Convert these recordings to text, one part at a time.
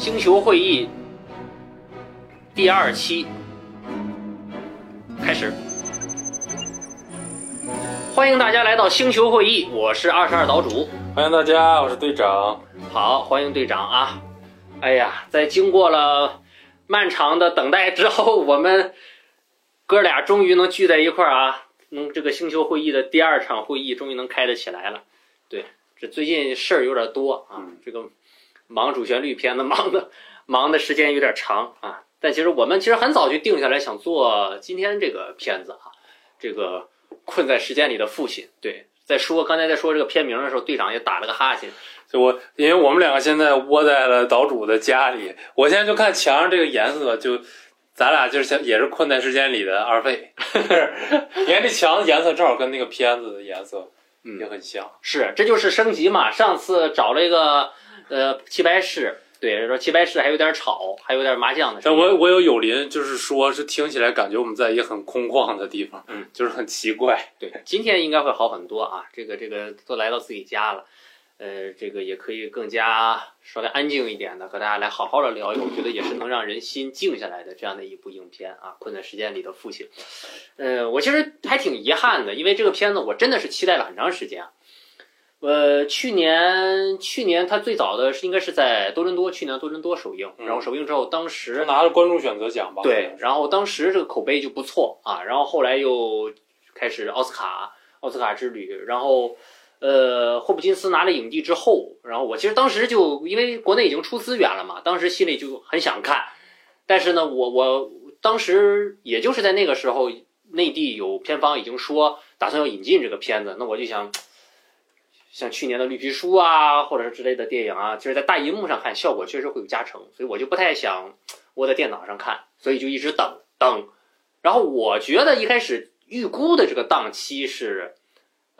星球会议第二期开始，欢迎大家来到星球会议，我是二十二岛主。欢迎大家，我是队长。好，欢迎队长啊！哎呀，在经过了漫长的等待之后，我们哥俩终于能聚在一块儿啊！嗯，这个星球会议的第二场会议终于能开得起来了。对，这最近事儿有点多啊，这个忙主旋律片子忙的 忙的时间有点长啊。但其实我们其实很早就定下来想做今天这个片子啊，这个困在时间里的父亲。对，在说刚才在说这个片名的时候，队长也打了个哈欠。就我，因为我们两个现在窝在了岛主的家里，我现在就看墙上这个颜色，就咱俩就是像也是困在时间里的二位。你看这墙的颜色正好跟那个片子的颜色也很像。是，这就是升级嘛。上次找了一个呃棋牌室，对，说棋牌室还有点吵，还有点麻将的声。但我我有友邻，就是说是听起来感觉我们在一个很空旷的地方，嗯，就是很奇怪。对，今天应该会好很多啊。这个这个都来到自己家了。呃，这个也可以更加稍微安静一点的和大家来好好的聊一聊，我觉得也是能让人心静下来的这样的一部影片啊，《困在时间里的父亲》。呃，我其实还挺遗憾的，因为这个片子我真的是期待了很长时间。呃，去年去年他最早的是应该是在多伦多，去年多伦多首映，然后首映之后，当时拿了观众选择奖吧？对，然后当时这个口碑就不错啊，然后后来又开始奥斯卡奥斯卡之旅，然后。呃，霍普金斯拿了影帝之后，然后我其实当时就因为国内已经出资源了嘛，当时心里就很想看，但是呢，我我当时也就是在那个时候，内地有片方已经说打算要引进这个片子，那我就想，像去年的绿皮书啊，或者是之类的电影啊，其实在大荧幕上看效果确实会有加成，所以我就不太想窝在电脑上看，所以就一直等等，然后我觉得一开始预估的这个档期是。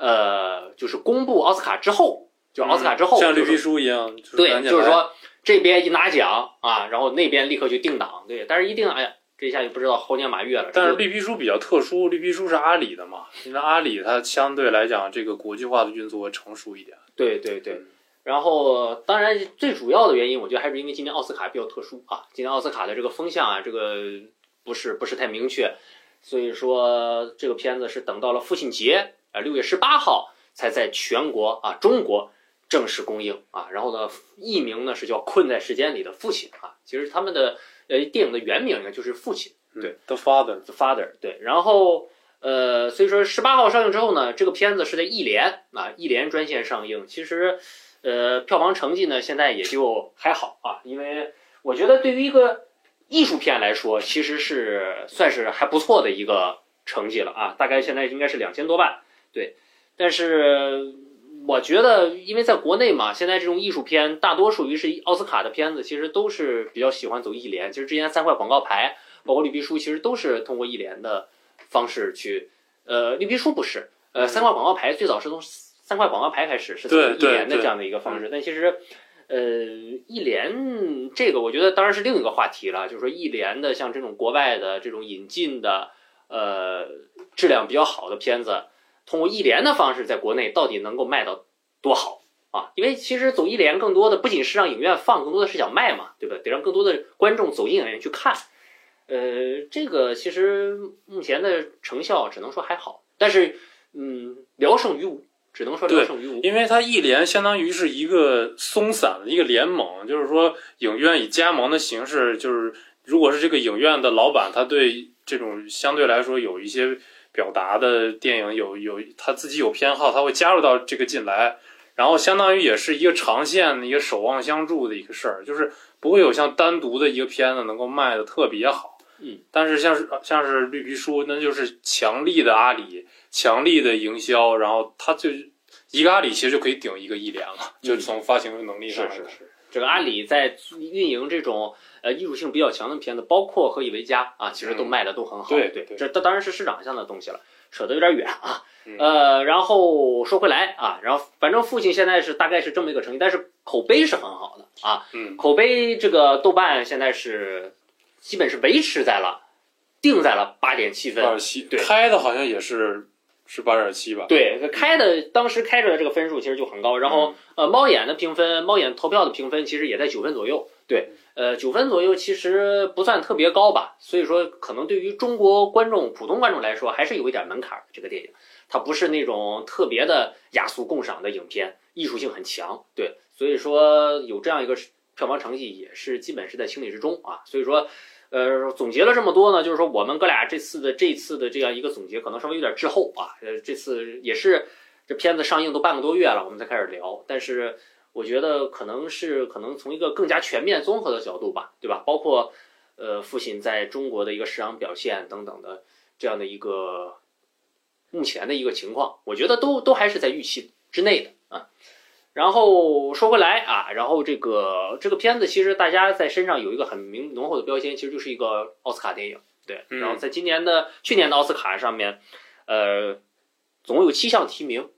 呃，就是公布奥斯卡之后，就奥斯卡之后，像绿皮书一样，对，就是说这边一拿奖啊，然后那边立刻就定档，对，但是一定，哎呀，这一下就不知道猴年马月了。但是绿皮书比较特殊，绿皮书是阿里的嘛，因为阿里它相对来讲这个国际化的运作成熟一点。对对对，然后当然最主要的原因，我觉得还是因为今年奥斯卡比较特殊啊，今年奥斯卡的这个风向啊，这个不是不是太明确，所以说这个片子是等到了父亲节。啊，六月十八号才在全国啊中国正式公映啊，然后呢，译名呢是叫《困在时间里的父亲》啊，其实他们的呃电影的原名呢就是父亲，对，The Father，The Father，对，然后呃，所以说十八号上映之后呢，这个片子是在艺联啊艺联专线上映，其实呃票房成绩呢现在也就还好啊，因为我觉得对于一个艺术片来说，其实是算是还不错的一个成绩了啊，大概现在应该是两千多万。对，但是我觉得，因为在国内嘛，现在这种艺术片大多数于是奥斯卡的片子，其实都是比较喜欢走艺联。其实之前三块广告牌，包括绿皮书，其实都是通过艺联的方式去。呃，绿皮书不是，呃，三块广告牌最早是从三块广告牌开始是从艺联的这样的一个方式。但其实，呃，艺联这个我觉得当然是另一个话题了，就是说艺联的像这种国外的这种引进的，呃，质量比较好的片子。通过一联的方式，在国内到底能够卖到多好啊？因为其实走一联更多的不仅是让影院放，更多的是想卖嘛，对吧？得让更多的观众走进影院去看。呃，这个其实目前的成效只能说还好，但是嗯，聊胜于无，只能说聊胜于无。因为它一联相当于是一个松散的一个联盟，就是说影院以加盟的形式，就是如果是这个影院的老板，他对这种相对来说有一些。表达的电影有有他自己有偏好，他会加入到这个进来，然后相当于也是一个长线的一个守望相助的一个事儿，就是不会有像单独的一个片子能够卖的特别好。嗯，但是像是像是绿皮书，那就是强力的阿里，强力的营销，然后他就一个阿里其实就可以顶一个一联了，就从发行能力上是是是，这个阿里在运营这种。呃，艺术性比较强的片子，包括《何以为家》啊，其实都卖的都很好。对对，这这当然是市场上的东西了，扯得有点远啊。呃，然后说回来啊，然后反正父亲现在是大概是这么一个成绩，但是口碑是很好的啊。嗯，口碑这个豆瓣现在是基本是维持在了，定在了八点七分。八点七，对，开的好像也是。是八点七吧？对，开的当时开出来这个分数其实就很高。然后呃，猫眼的评分，猫眼投票的评分其实也在九分左右。对，呃，九分左右其实不算特别高吧，所以说可能对于中国观众、普通观众来说，还是有一点门槛儿。这个电影它不是那种特别的雅俗共赏的影片，艺术性很强，对，所以说有这样一个票房成绩也是基本是在情理之中啊。所以说，呃，总结了这么多呢，就是说我们哥俩这次的这次的这样一个总结，可能稍微有点滞后啊。呃，这次也是这片子上映都半个多月了，我们才开始聊，但是。我觉得可能是可能从一个更加全面综合的角度吧，对吧？包括呃父亲在中国的一个市场表现等等的这样的一个目前的一个情况，我觉得都都还是在预期之内的啊。然后说回来啊，然后这个这个片子其实大家在身上有一个很明浓厚的标签，其实就是一个奥斯卡电影，对。然后在今年的去年的奥斯卡上面，呃，总共有七项提名。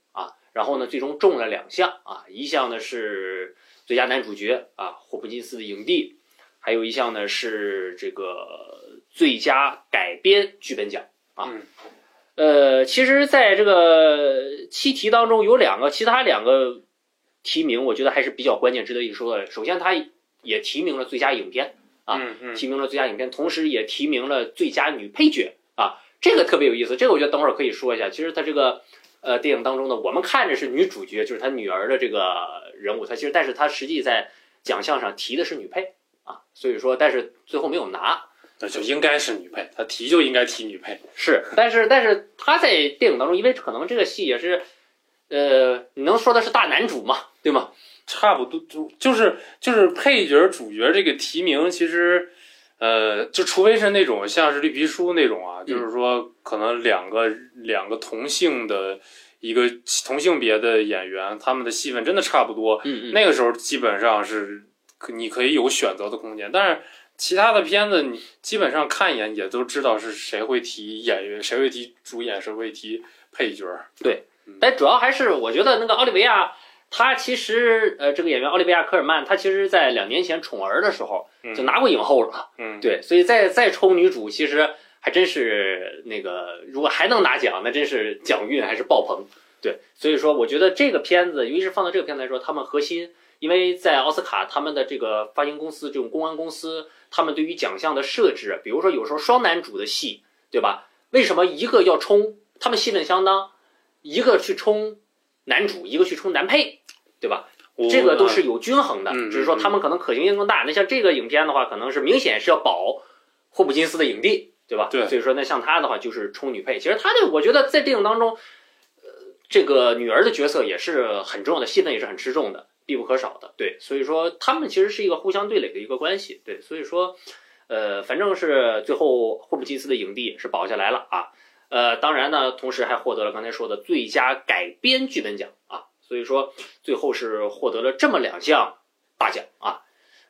然后呢，最终中了两项啊，一项呢是最佳男主角啊，霍普金斯的影帝，还有一项呢是这个最佳改编剧本奖啊。呃，其实在这个七题当中有两个，其他两个提名我觉得还是比较关键，值得一说的。首先，他也提名了最佳影片啊，提名了最佳影片，同时也提名了最佳女配角啊，这个特别有意思。这个我觉得等会儿可以说一下。其实他这个。呃，电影当中呢，我们看着是女主角，就是她女儿的这个人物，她其实，但是她实际在奖项上提的是女配啊，所以说，但是最后没有拿，那就应该是女配，她提就应该提女配，是，但是但是她在电影当中，因为可能这个戏也是，呃，你能说的是大男主嘛，对吗？差不多，就就是就是配角主角这个提名，其实。呃，就除非是那种像是绿皮书那种啊，就是说可能两个两个同性的一个同性别的演员，他们的戏份真的差不多，嗯嗯那个时候基本上是你可以有选择的空间。但是其他的片子，你基本上看一眼也都知道是谁会提演员，谁会提主演，谁会提配角。对，但主要还是我觉得那个奥利维亚。他其实，呃，这个演员奥利维亚·科尔曼，他其实，在两年前《宠儿》的时候就拿过影后了。嗯，对，所以再再抽女主，其实还真是那个，如果还能拿奖，那真是奖运还是爆棚。对，所以说，我觉得这个片子，尤其是放到这个片子来说，他们核心，因为在奥斯卡，他们的这个发行公司，这种公关公司，他们对于奖项的设置，比如说有时候双男主的戏，对吧？为什么一个要冲？他们戏份相当，一个去冲男主，一个去冲男配。对吧？这个都是有均衡的，只是说他们可能可行性更大。那像这个影片的话，可能是明显是要保霍普金斯的影帝，对吧？对。所以说，那像他的话就是冲女配。其实他的，我觉得在电影当中，呃，这个女儿的角色也是很重要的，戏份也是很吃重的，必不可少的。对，所以说他们其实是一个互相对垒的一个关系。对，所以说，呃，反正是最后霍普金斯的影帝是保下来了啊。呃，当然呢，同时还获得了刚才说的最佳改编剧本奖啊。所以说，最后是获得了这么两项大奖啊，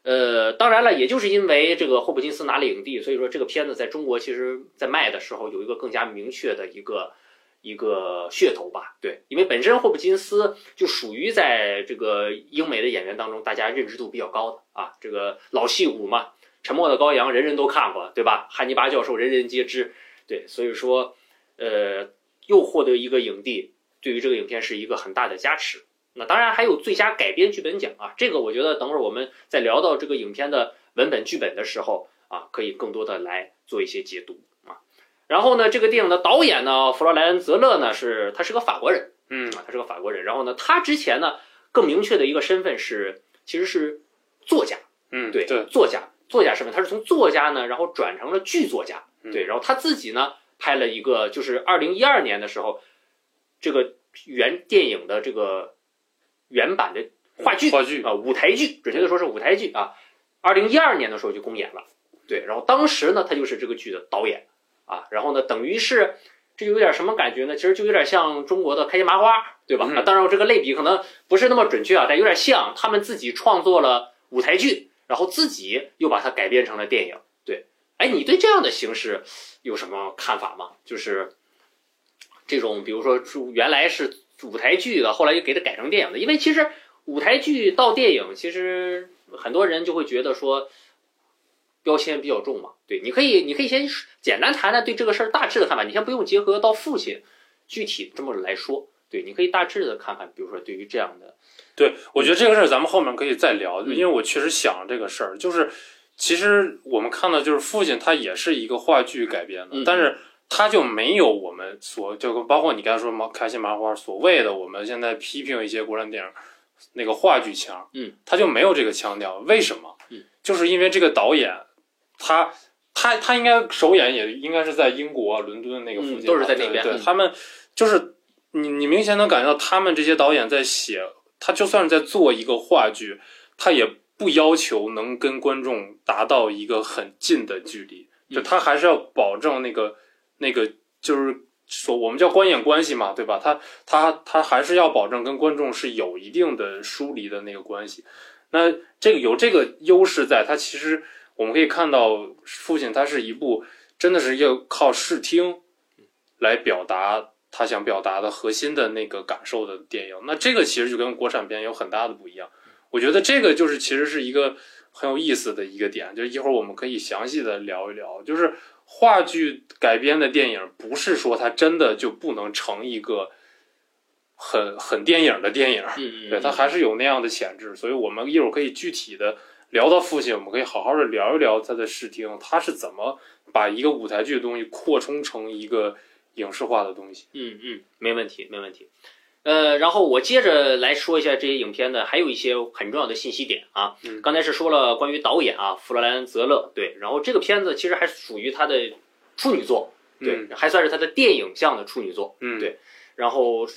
呃，当然了，也就是因为这个霍普金斯拿了影帝，所以说这个片子在中国其实，在卖的时候有一个更加明确的一个一个噱头吧。对，因为本身霍普金斯就属于在这个英美的演员当中，大家认知度比较高的啊，这个老戏骨嘛，《沉默的羔羊》人人都看过，对吧？汉尼拔教授人人皆知，对，所以说，呃，又获得一个影帝。对于这个影片是一个很大的加持。那当然还有最佳改编剧本奖啊，这个我觉得等会儿我们在聊到这个影片的文本剧本的时候啊，可以更多的来做一些解读啊。然后呢，这个电影的导演呢，弗洛莱恩·泽勒呢，是他是个法国人，嗯啊，他是个法国人。然后呢，他之前呢更明确的一个身份是其实是作家，嗯，对对，作家作家身份，他是从作家呢，然后转成了剧作家，对，然后他自己呢拍了一个，就是二零一二年的时候，这个。原电影的这个原版的话剧，话剧啊，舞台剧，准确的说是舞台剧啊。二零一二年的时候就公演了，对。然后当时呢，他就是这个剧的导演啊。然后呢，等于是这有点什么感觉呢？其实就有点像中国的开心麻花，对吧？啊，当然我这个类比可能不是那么准确啊，但有点像他们自己创作了舞台剧，然后自己又把它改编成了电影。对，哎，你对这样的形式有什么看法吗？就是。这种，比如说，原来是舞台剧的，后来又给它改成电影的。因为其实舞台剧到电影，其实很多人就会觉得说标签比较重嘛。对，你可以，你可以先简单谈谈对这个事儿大致的看法。你先不用结合到父亲具体这么来说。对，你可以大致的看看，比如说对于这样的，对，我觉得这个事儿咱们后面可以再聊，嗯因为我确实想这个事儿，就是其实我们看到就是父亲他也是一个话剧改编的，嗯但是他就没有我们所就包括你刚才说麻开心麻花所谓的我们现在批评一些国产电影那个话剧腔，嗯，他就没有这个腔调，为什么？嗯，就是因为这个导演他。他他应该首演也应该是在英国伦敦那个附近、嗯都是在那边他们就是你你明显能感觉到他们这些导演在写，他就算是在做一个话剧，他也不要求能跟观众达到一个很近的距离，嗯就他还是要保证那个那个就是说我们叫观演关系嘛，对吧？他他他还是要保证跟观众是有一定的疏离的那个关系。那这个有这个优势在，他其实我们可以看到，父亲他是一部真的是要靠视听来表达他想表达的核心的那个感受的电影。那这个其实就跟国产片有很大的不一样。我觉得这个就是其实是一个很有意思的一个点，就一会儿我们可以详细的聊一聊，就是话剧改编的电影，不是说它真的就不能成一个很很电影的电影，嗯对，它还是有那样的潜质，所以我们一会儿可以具体的聊到父亲，我们可以好好的聊一聊他的视听，他是怎么把一个舞台剧的东西扩充成一个影视化的东西。嗯嗯，没问题，没问题。呃，然后我接着来说一下这些影片的还有一些很重要的信息点啊。嗯刚才是说了关于导演啊，弗罗兰泽勒，对，然后这个片子其实还属于他的处女作，对，嗯还算是他的电影向的处女作。嗯，对然后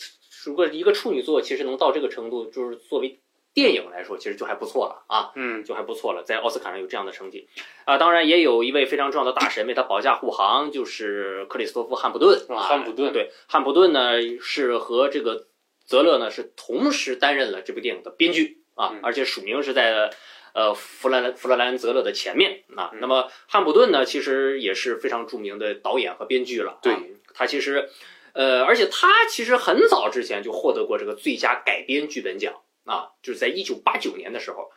如果一个处女作其实能到这个程度，就是作为电影来说，其实就还不错了啊。嗯就还不错了，在奥斯卡上有这样的成绩啊。当然，也有一位非常重要的大神为他保驾护航，就是克里斯托夫·汉普顿啊啊。汉普顿对，汉普顿呢是和这个泽勒呢是同时担任了这部电影的编剧啊嗯，而且署名是在呃弗兰弗兰兰泽勒的前面啊。嗯那么汉普顿呢，其实也是非常著名的导演和编剧了。对啊，他其实呃，而且他其实很早之前就获得过这个最佳改编剧本奖啊，就是在一九八九年的时候，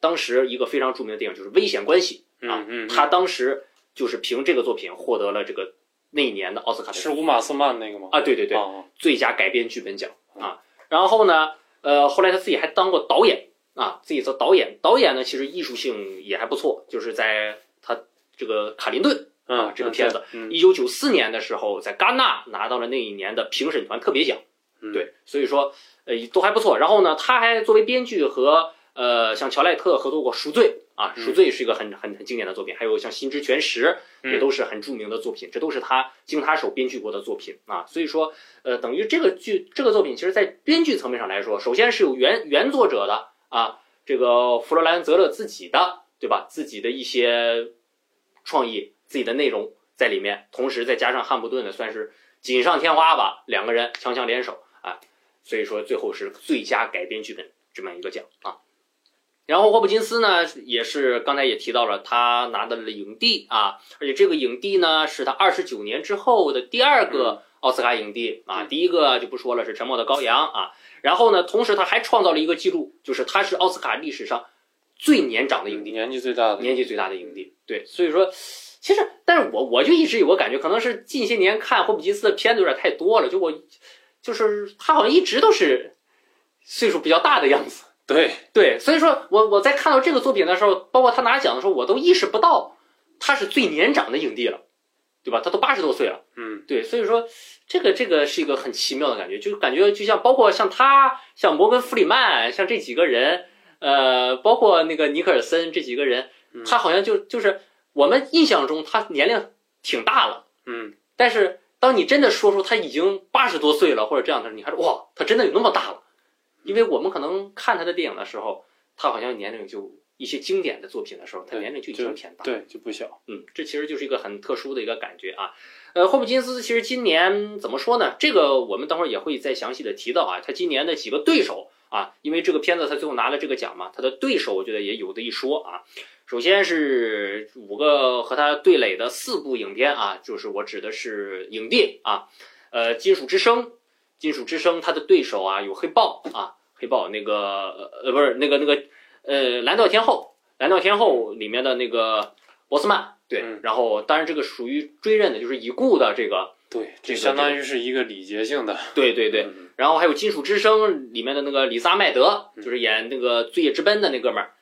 当时一个非常著名的电影就是《危险关系》啊嗯，嗯，他当时就是凭这个作品获得了这个那一年的奥斯卡是乌马斯曼那个吗？啊，对对对，啊最佳改编剧本奖啊。然后呢，呃，后来他自己还当过导演啊，自己做导演。导演呢，其实艺术性也还不错，就是在他这个卡林顿嗯啊，这个片子，嗯一九九四年的时候，在戛纳拿到了那一年的评审团特别奖。嗯对，所以说呃都还不错。然后呢，他还作为编剧和呃像乔赖特合作过《赎罪》啊，《嗯赎罪》是一个很很很经典的作品，还有像《心之全食》也嗯都是很著名的作品，这都是他经他手编剧过的作品啊。所以说，呃，等于这个剧这个作品，其实在编剧层面上来说，首先是有原原作者的啊，这个弗罗兰泽勒自己的对吧？自己的一些创意、自己的内容在里面，同时再加上汉普顿的，算是锦上添花吧，两个人强强联手啊，所以说最后是最佳改编剧本这么一个奖啊。然后霍普金斯呢，也是刚才也提到了，他拿到了影帝啊，而且这个影帝呢是他二十九年之后的第二个奥斯卡影帝啊，嗯第一个就不说了，是《沉默的羔羊》啊。然后呢，同时他还创造了一个记录，就是他是奥斯卡历史上最年长的影帝，年纪最大的，年纪最大的影帝。对，所以说，其实，但是我我就一直有个感觉，可能是近些年看霍普金斯的片子有点太多了，就我就是他好像一直都是岁数比较大的样子。对，对，所以说我我在看到这个作品的时候，包括他拿奖的时候，我都意识不到他是最年长的影帝了，对吧？他都八十多岁了。嗯对，所以说这个这个是一个很奇妙的感觉，就感觉就像包括像他，像摩根弗里曼，像这几个人，呃，包括那个尼克尔森这几个人，嗯他好像就就是我们印象中他年龄挺大了，嗯但是当你真的说出他已经八十多岁了或者这样的时候，你还说哇，他真的有那么大了？因为我们可能看他的电影的时候，他好像年龄就一些经典的作品的时候，他年龄就已经偏大。对就不小，嗯，这其实就是一个很特殊的一个感觉啊。呃，霍普金斯其实今年怎么说呢？这个我们等会儿也会再详细的提到啊。他今年的几个对手啊，因为这个片子他最后拿了这个奖嘛，他的对手我觉得也有的一说啊。首先是五个和他对垒的四部影片啊，就是我指的是影帝啊，呃，《金属之声》，《金属之声》他的对手啊有黑豹啊，黑豹那个呃不是那个那个呃蓝调天后，蓝调天后里面的那个博斯曼。对，嗯。然后当然这个属于追认的，就是已故的这个对，这个相当于是一个礼节性的。对对对，嗯。然后还有《金属之声》里面的那个里萨麦德，嗯。就是演那个《罪业之奔》的那哥们儿，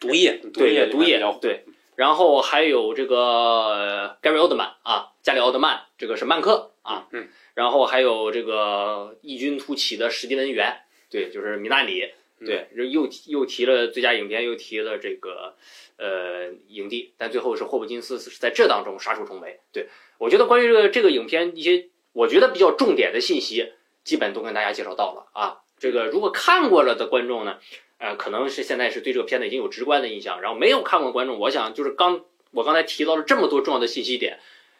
毒液，对液，毒液对。然后还有这个呃 Gary Oldman 啊，加里奥德曼，这个是曼克啊，嗯，然后还有这个异军突起的史蒂文元，对，就是米纳里，嗯对，又提又提了最佳影片，又提了这个呃影帝，但最后是霍普金斯是在这当中杀出重围。对我觉得关于这个这个影片一些我觉得比较重点的信息，基本都跟大家介绍到了啊。这个如果看过了的观众呢，呃，可能是现在是对这个片子已经有直观的印象，然后没有看过的观众，我想就是刚我刚才提到了这么多重要的信息点，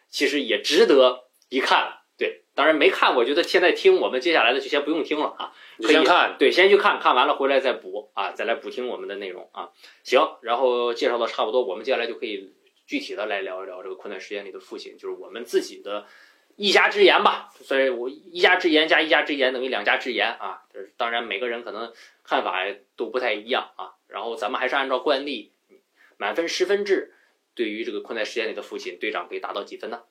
其实也值得一看。对，当然没看过，我觉得现在听我们接下来的就先不用听了啊。可以先看，对，先去看看完了回来再补啊，再来补听我们的内容啊。行，然后介绍的差不多，我们接下来就可以具体的来聊一聊这个困难实验里的父亲，就是我们自己的一家之言吧。所以我一家之言加一家之言等于两家之言啊。就是当然每个人可能看法都不太一样啊。然后咱们还是按照惯例，满分十分制，对于这个困在实验里的父亲，队长可以达到几分呢？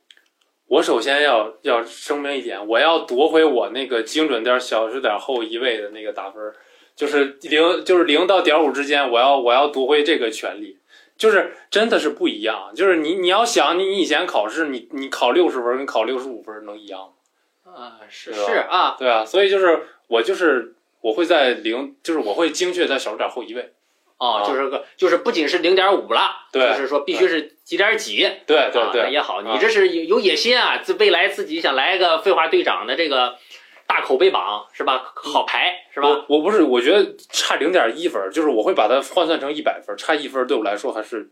我首先要要声明一点，我要夺回我那个精准点小数点后一位的那个打分，就是零就是零到点五之间，我要我要夺回这个权利。就是真的是不一样，就是你你要想你你以前考试你你考六十分跟考六十五分能一样吗？啊，是是啊，对啊，所以就是我就是我会在零，就是我会精确在小数点后一位。哦，啊就是个就是不仅是零点五了，对就是说必须是几点几。对对啊，那对，也好，啊你这是有有野心啊，自未来自己想来个废话队长的这个大口碑榜是吧？好牌是吧？我我不是，我觉得差零点一分，就是我会把它换算成一百分，差一分对我来说还是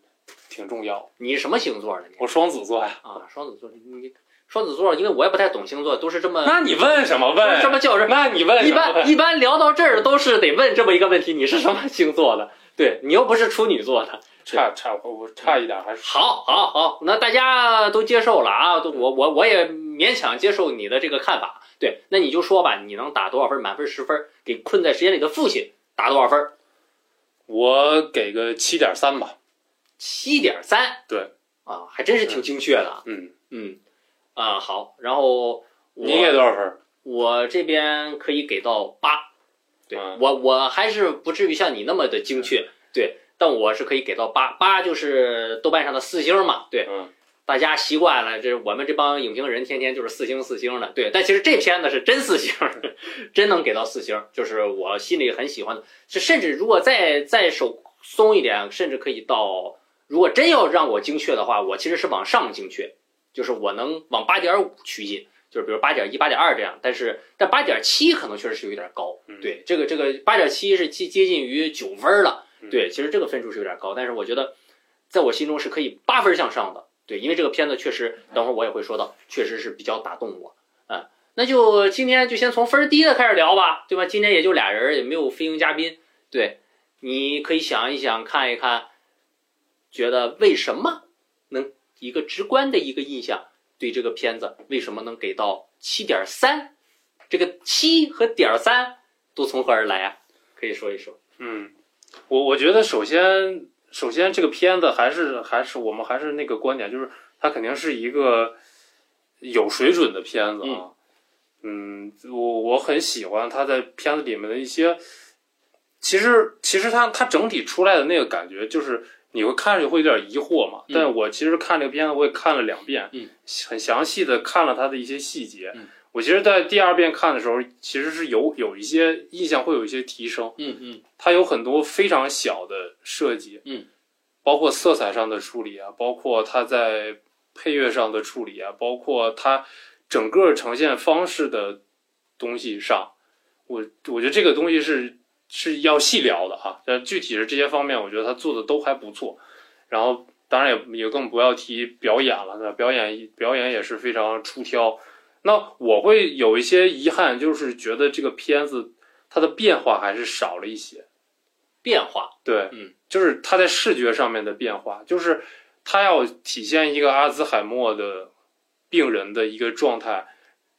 挺重要。你是什么星座的？我双子座呀，啊，双子座，你双子座，因为我也不太懂星座，都是这么那你问什么问？这么叫人。那你问一什么问？般一般聊到这儿都是得问这么一个问题：你是什么星座的？对你又不是处女座的。差差我我差一点还是好，好，好，那大家都接受了啊，都我我我也勉强接受你的这个看法。对，那你就说吧，你能打多少分？满分十分，给困在时间里的父亲打多少分？我给个七点三吧。七点三。对，啊，还真是挺精确的啊。嗯，嗯，啊好，然后我你给多少分？我这边可以给到八。对、嗯。我我还是不至于像你那么的精确，对，但我是可以给到八，八就是豆瓣上的四星嘛，对，嗯，大家习惯了，这我们这帮影评人天天就是四星四星的，对，但其实这片子是真四星，真能给到四星，就是我心里很喜欢的，是甚至如果再再手松一点，甚至可以到，如果真要让我精确的话，我其实是往上精确，就是我能往八点五趋近。就是比如八点一、八点二这样，但是但八点七可能确实是有点高，嗯。对，这个这个八点七是接接近于九分了，嗯。对，其实这个分数是有点高，但是我觉得在我心中是可以八分向上的，对，因为这个片子确实，等会儿我也会说到，确实是比较打动我，嗯，那就今天就先从分儿低的开始聊吧，对吧？今天也就俩人，也没有飞行嘉宾，对，你可以想一想，看一看，觉得为什么能一个直观的一个印象，对这个片子为什么能给到七点三？这个七和点三都从何而来啊？可以说一说。嗯，我我觉得首先首先这个片子还是还是我们还是那个观点，就是它肯定是一个有水准的片子啊。嗯，我我很喜欢它在片子里面的一些，其实其实它它整体出来的那个感觉就是。你会看着会有点疑惑嘛？嗯但我其实看这个片子，我也看了两遍，嗯，很详细的看了它的一些细节。嗯我其实，在第二遍看的时候，其实是有有一些印象会有一些提升。嗯嗯它有很多非常小的设计，嗯，包括色彩上的处理啊，包括它在配乐上的处理啊，包括它整个呈现方式的东西上，我我觉得这个东西是是要细聊的哈。但具体是这些方面，我觉得他做的都还不错。然后当然也也更不要提表演了，对吧？表演表演也是非常出挑。那我会有一些遗憾，就是觉得这个片子它的变化还是少了一些。变化，对，嗯，就是它在视觉上面的变化，就是它要体现一个阿兹海默的病人的一个状态，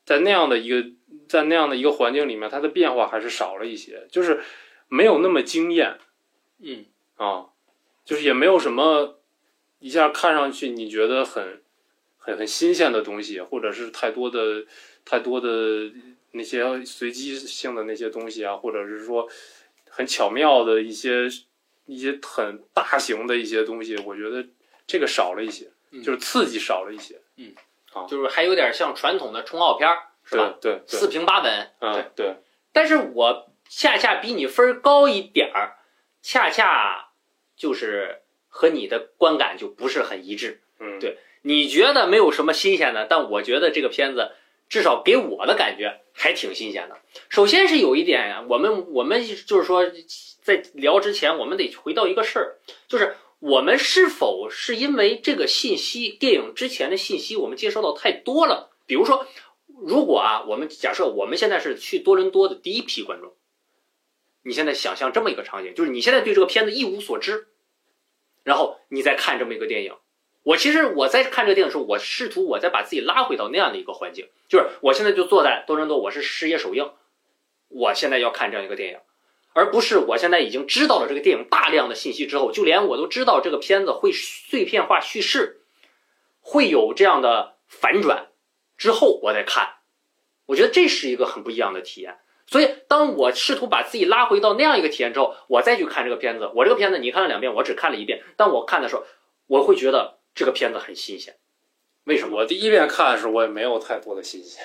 在那样的一个在那样的一个环境里面，它的变化还是少了一些，就是没有那么惊艳嗯啊，就是也没有什么一下看上去你觉得很很很新鲜的东西，或者是太多的太多的那些随机性的那些东西啊，或者是说很巧妙的一些一些很大型的一些东西，我觉得这个少了一些，嗯就是刺激少了一些。嗯就是还有点像传统的冲奥片儿，是吧？对四平八稳。嗯对，但是我恰恰比你分儿高一点儿，恰恰就是和你的观感就不是很一致。嗯对你觉得没有什么新鲜的，但我觉得这个片子至少给我的感觉还挺新鲜的。首先是有一点呀，我们我们就是说在聊之前，我们得回到一个事儿，就是我们是否是因为这个信息，电影之前的信息我们接收到太多了？比如说，如果啊，我们假设我们现在是去多伦多的第一批观众，你现在想象这么一个场景，就是你现在对这个片子一无所知，然后你再看这么一个电影。我其实我在看这个电影的时候，我试图我再把自己拉回到那样的一个环境，就是我现在就坐在多伦多，我是事业首映，我现在要看这样一个电影，而不是我现在已经知道了这个电影大量的信息之后，就连我都知道这个片子会碎片化叙事，会有这样的反转之后，我再看，我觉得这是一个很不一样的体验。所以，当我试图把自己拉回到那样一个体验之后，我再去看这个片子，我这个片子你看了两遍，我只看了一遍，但我看的时候，我会觉得这个片子很新鲜。为什么？我第一遍看的时候，我也没有太多的新鲜。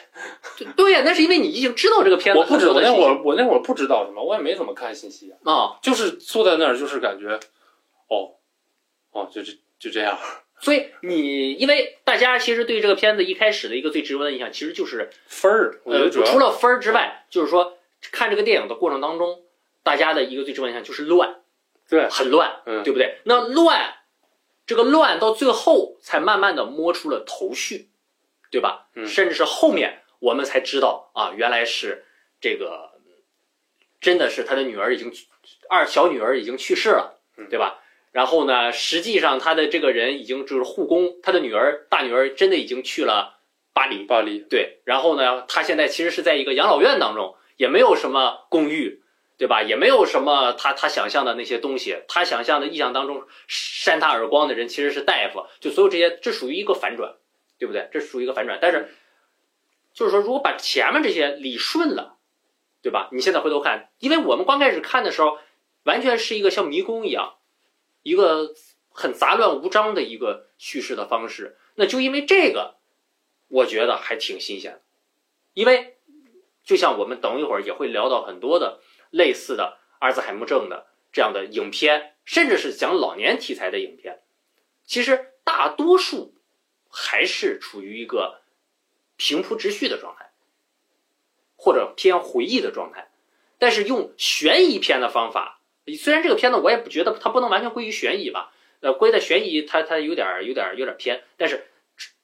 对对呀，那是因为你已经知道这个片子我不知道，那会儿我那会儿不知道什么，我也没怎么看信息啊，啊、就是坐在那儿，就是感觉，哦，哦，就这就这样。所以你因为大家其实对这个片子一开始的一个最直观的印象，其实就是分儿，呃，除了分儿之外，就是说看这个电影的过程当中，大家的一个最直观印象就是乱，对很乱，嗯对不对？那乱，这个乱到最后才慢慢的摸出了头绪，对吧？嗯甚至是后面我们才知道啊，原来是这个，真的是他的女儿已经二小女儿已经去世了，嗯对吧？然后呢，实际上他的这个人已经就是护工，他的女儿大女儿真的已经去了巴黎，巴黎，对，然后呢，他现在其实是在一个养老院当中，也没有什么公寓，对吧？也没有什么他他想象的那些东西，他想象的意象当中扇他耳光的人其实是大夫，就所有这些，这属于一个反转，对不对？这属于一个反转。但是，就是说，如果把前面这些理顺了，对吧？你现在回头看，因为我们刚开始看的时候，完全是一个像迷宫一样，一个很杂乱无章的一个叙事的方式。那就因为这个，我觉得还挺新鲜的，因为就像我们等一会儿也会聊到很多的类似的阿尔兹海默症的这样的影片，甚至是讲老年题材的影片，其实大多数还是处于一个平铺直叙的状态，或者偏回忆的状态。但是用悬疑片的方法，虽然这个片子我也不觉得它不能完全归于悬疑吧，呃，归在悬疑它它有点有点有点偏，但是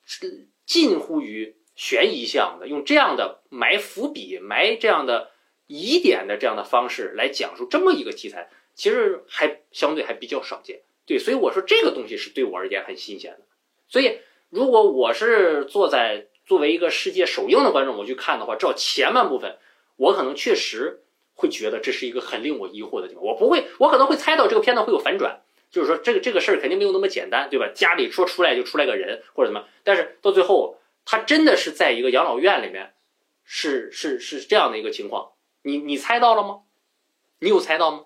是近乎于悬疑向的，用这样的埋伏笔、埋这样的疑点的这样的方式来讲述这么一个题材，其实还相对还比较少见。对，所以我说这个东西是对我而言很新鲜的。所以如果我是坐在作为一个世界首映的观众，我去看的话，至少前半部分，我可能确实会觉得这是一个很令我疑惑的地方。我不会，我可能会猜到这个片段会有反转，就是说这个这个事儿肯定没有那么简单，对吧？家里说出来就出来个人或者怎么，但是到最后，他真的是在一个养老院里面，是是是这样的一个情况。你你猜到了吗？你有猜到吗？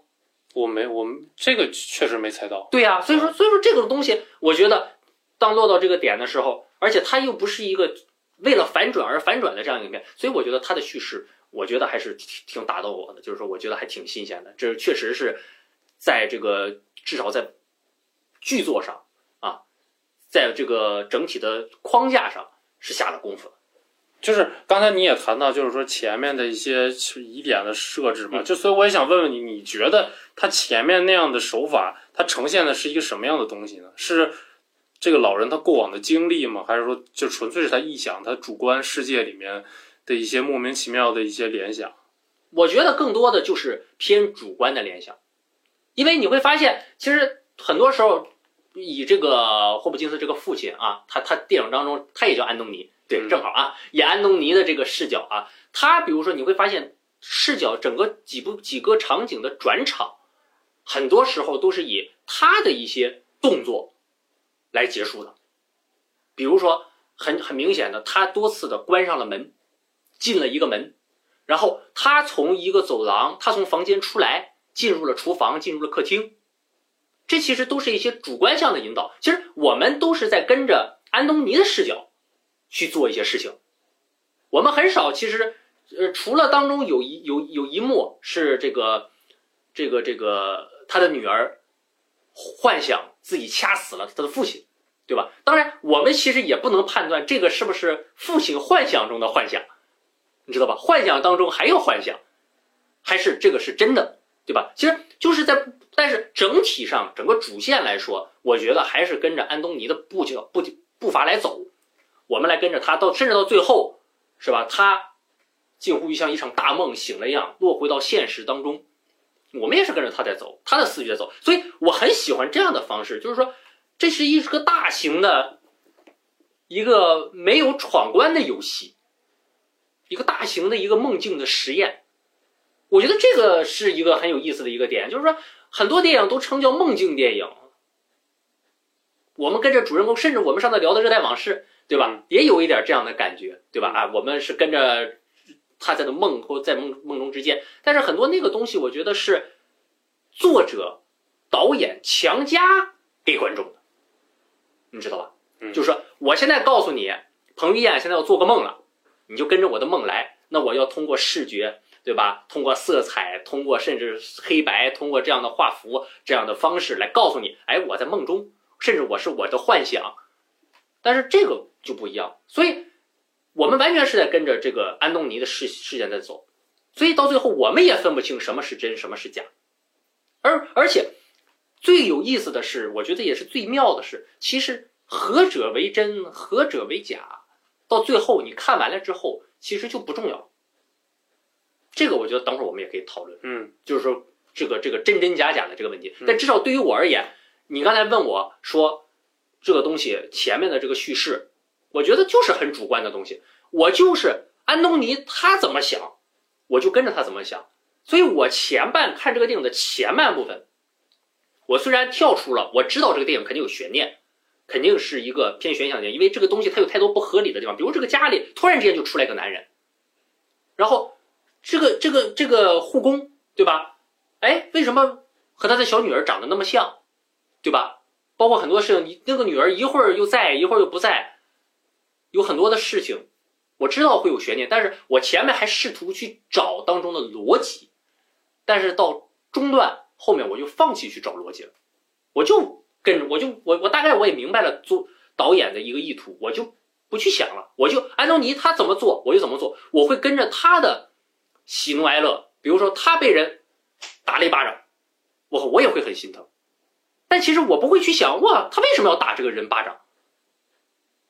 我没，我们这个确实没猜到。对呀、所以说所以说这个东西，我觉得当落到这个点的时候，而且它又不是一个为了反转而反转的这样一个影片，所以我觉得它的叙事，我觉得还是挺挺打动我的，就是说我觉得还挺新鲜的，这确实是在这个至少在剧作上啊，在这个整体的框架上是下了功夫的。就是刚才你也谈到，就是说前面的一些疑点的设置嘛，就所以我也想问问你，你觉得他前面那样的手法，它呈现的是一个什么样的东西呢？是这个老人他过往的经历吗？还是说就纯粹是他臆想，他主观世界里面的一些莫名其妙的一些联想？我觉得更多的就是偏主观的联想，因为你会发现，其实很多时候以这个霍普金斯这个父亲啊，他他电影当中他也叫安东尼，对，嗯正好啊，演安东尼的这个视角啊，他比如说你会发现视角整个几部几个场景的转场，很多时候都是以他的一些动作来结束的，比如说很很明显的，他多次的关上了门，进了一个门，然后他从一个走廊，他从房间出来，进入了厨房，进入了客厅。这其实都是一些主观向的引导。其实我们都是在跟着安东尼的视角去做一些事情。我们很少，其实，呃，除了当中有一有有一幕是这个，这个这个他的女儿幻想自己掐死了他的父亲，对吧？当然，我们其实也不能判断这个是不是父亲幻想中的幻想，你知道吧？幻想当中还有幻想，还是这个是真的，对吧？其实就是在。但是整体上，整个主线来说，我觉得还是跟着安东尼的步脚步步伐来走，我们来跟着他到，甚至到最后，是吧？他近乎于像一场大梦醒了一样，落回到现实当中，我们也是跟着他在走，他的思绪在走，所以我很喜欢这样的方式，就是说，这是一个大型的，一个没有闯关的游戏，一个大型的一个梦境的实验，我觉得这个是一个很有意思的一个点，就是说。很多电影都称叫梦境电影，我们跟着主人公，甚至我们上次聊的《热带往事》，对吧？也有一点这样的感觉，对吧？啊，我们是跟着他在的梦或在梦梦中之间，但是很多那个东西，我觉得是作者、导演强加给观众的，你知道吧？嗯，就是说，我现在告诉你，彭于晏现在要做个梦了，你就跟着我的梦来，那我要通过视觉。对吧？通过色彩，通过甚至黑白，通过这样的画幅这样的方式来告诉你，哎，我在梦中，甚至我是我的幻想。但是这个就不一样，所以我们完全是在跟着这个安东尼的事事件在走，所以到最后我们也分不清什么是真，什么是假。而而且最有意思的是，我觉得也是最妙的是，其实何者为真，何者为假，到最后你看完了之后，其实就不重要。这个我觉得等会儿我们也可以讨论，嗯，就是说这个这个真真假假的这个问题。但至少对于我而言，你刚才问我说这个东西前面的这个叙事，我觉得就是很主观的东西。我就是安东尼他怎么想，我就跟着他怎么想。所以我前半看这个电影的前半部分，我虽然跳出了，我知道这个电影肯定有悬念，肯定是一个偏悬想的，因为这个东西它有太多不合理的地方，比如这个家里突然之间就出来个男人，然后。这个这个这个护工对吧？哎，为什么和他的小女儿长得那么像，对吧？包括很多事情，你那个女儿一会儿又在，一会儿又不在，有很多的事情，我知道会有悬念，但是我前面还试图去找当中的逻辑，但是到中段后面我就放弃去找逻辑了，我就跟着我就我我大概我也明白了做导演的一个意图，我就不去想了，我就安东尼他怎么做我就怎么做，我会跟着他的。喜怒哀乐，比如说他被人打了一巴掌，我我也会很心疼，但其实我不会去想哇，他为什么要打这个人巴掌？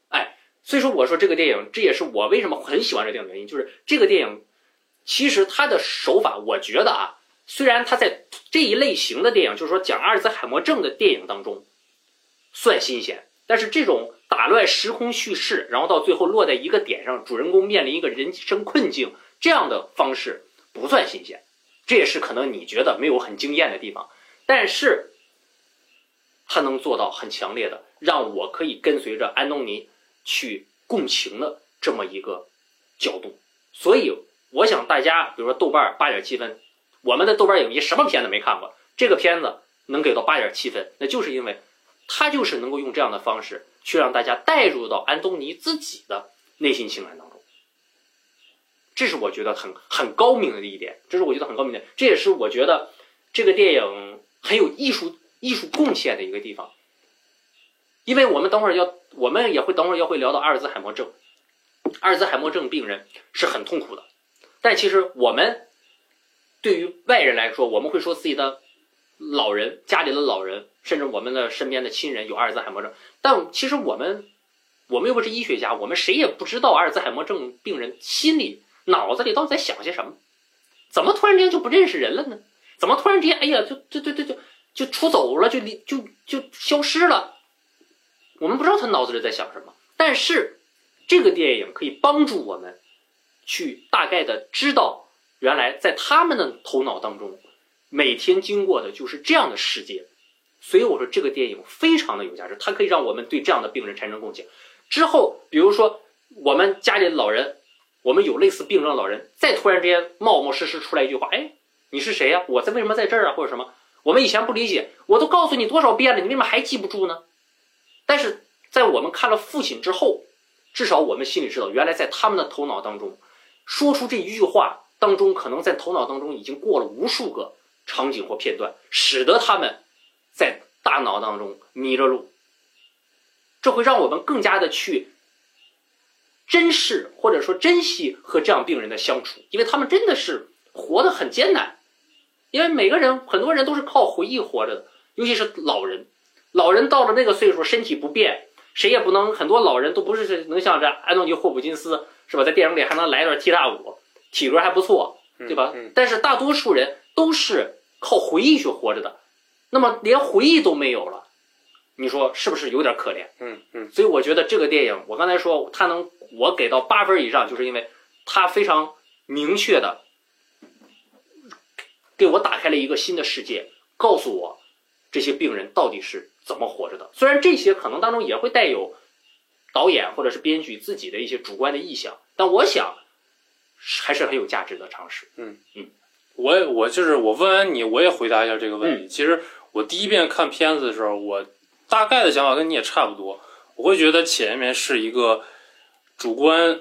哎，所以说我说这个电影，这也是我为什么很喜欢这电影原因，就是这个电影其实它的手法，我觉得啊，虽然它在这一类型的电影，就是说讲阿尔兹海默症的电影当中算新鲜，但是这种打乱时空叙事，然后到最后落在一个点上，主人公面临一个人生困境。这样的方式不算新鲜，这也是可能你觉得没有很惊艳的地方，但是他能做到很强烈的，让我可以跟随着安东尼去共情的这么一个角度。所以我想大家，比如说豆瓣八点七分，我们的豆瓣影迷什么片子没看过？这个片子能给到八点七分，那就是因为他就是能够用这样的方式去让大家带入到安东尼自己的内心情感当中。这是我觉得很很高明的一点，这是我觉得很高明的，这也是我觉得这个电影很有艺术艺术贡献的一个地方。因为我们等会儿要，我们也会等会儿要会聊到阿尔兹海默症，阿尔兹海默症病人是很痛苦的，但其实我们对于外人来说，我们会说自己的老人、家里的老人，甚至我们的身边的亲人有阿尔兹海默症，但其实我们我们又不是医学家，我们谁也不知道阿尔兹海默症病人心里。脑子里到底在想些什么？怎么突然间就不认识人了呢？怎么突然间，哎呀，就就就就就就出走了，就离就就消失了？我们不知道他脑子里在想什么。但是这个电影可以帮助我们去大概的知道，原来在他们的头脑当中，每天经过的就是这样的世界。所以我说这个电影非常的有价值，它可以让我们对这样的病人产生共情。之后，比如说我们家里的老人，我们有类似病症的老人，再突然之间冒冒失失出来一句话，哎，你是谁呀、我在为什么在这儿啊？或者什么？我们以前不理解，我都告诉你多少遍了，你为什么还记不住呢？但是在我们看了父亲之后，至少我们心里知道，原来在他们的头脑当中，说出这一句话当中，可能在头脑当中已经过了无数个场景或片段，使得他们在大脑当中迷了路。这会让我们更加的去珍视或者说珍惜和这样病人的相处，因为他们真的是活得很艰难。因为每个人很多人都是靠回忆活着的，尤其是老人。老人到了那个岁数，身体不便，谁也不能。很多老人都不是能像这安东尼·霍普金斯是吧，在电影里还能来一段踢踏舞，体格还不错，对吧？嗯但是大多数人都是靠回忆去活着的，那么连回忆都没有了，你说是不是有点可怜？嗯嗯所以我觉得这个电影，我刚才说它能我给到八分以上，就是因为它非常明确的给我打开了一个新的世界，告诉我这些病人到底是怎么活着的。虽然这些可能当中也会带有导演或者是编剧自己的一些主观的意向，但我想还是很有价值的尝试。嗯嗯我我就是我问完你，我也回答一下这个问嗯题。其实我第一遍看片子的时候，我大概的想法跟你也差不多。我会觉得前面是一个主观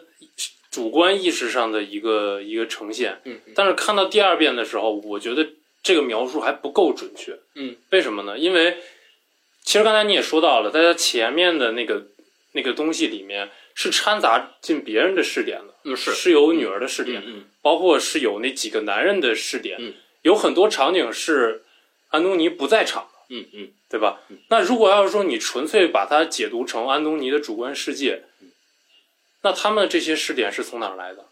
主观意识上的一个一个呈现，嗯但是看到第二遍的时候，我觉得这个描述还不够准确。嗯，为什么呢？因为其实刚才你也说到了，在他前面的那个那个东西里面是掺杂进别人的试点的，嗯，是是有女儿的试点，嗯包括是有那几个男人的试点，嗯有很多场景是安东尼不在场的，嗯嗯对吧？嗯那如果要是说你纯粹把它解读成安东尼的主观世界，那他们这些试点是从哪儿来的？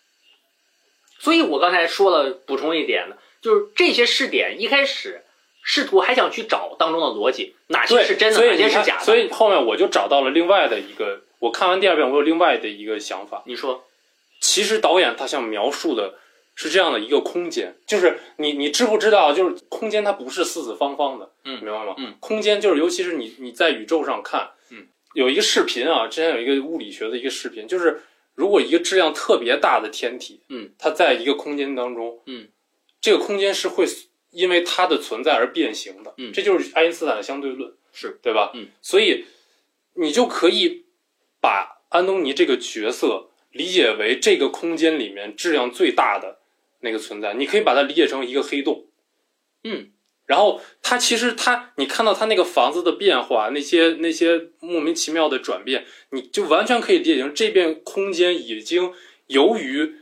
所以我刚才说了，补充一点呢，就是这些试点一开始试图还想去找当中的逻辑，哪些，是真的，哪些是假的。所以后面我就找到了另外的一个，我看完第二遍，我有另外的一个想法。你说，其实导演他想描述的是这样的一个空间，就是你你知不知道，就是空间它不是四四方方的，嗯明白吗？嗯，空间就是尤其是你你在宇宙上看，嗯，有一个视频啊，之前有一个物理学的一个视频，就是如果一个质量特别大的天体，嗯，它在一个空间当中，嗯，这个空间是会因为它的存在而变形的，嗯。这就是爱因斯坦的相对论，是。对吧？嗯，所以你就可以把安东尼这个角色理解为这个空间里面质量最大的那个存在，你可以把它理解成一个黑洞。嗯，然后它其实它，你看到它那个房子的变化，那些那些莫名其妙的转变，你就完全可以理解成这片空间已经由于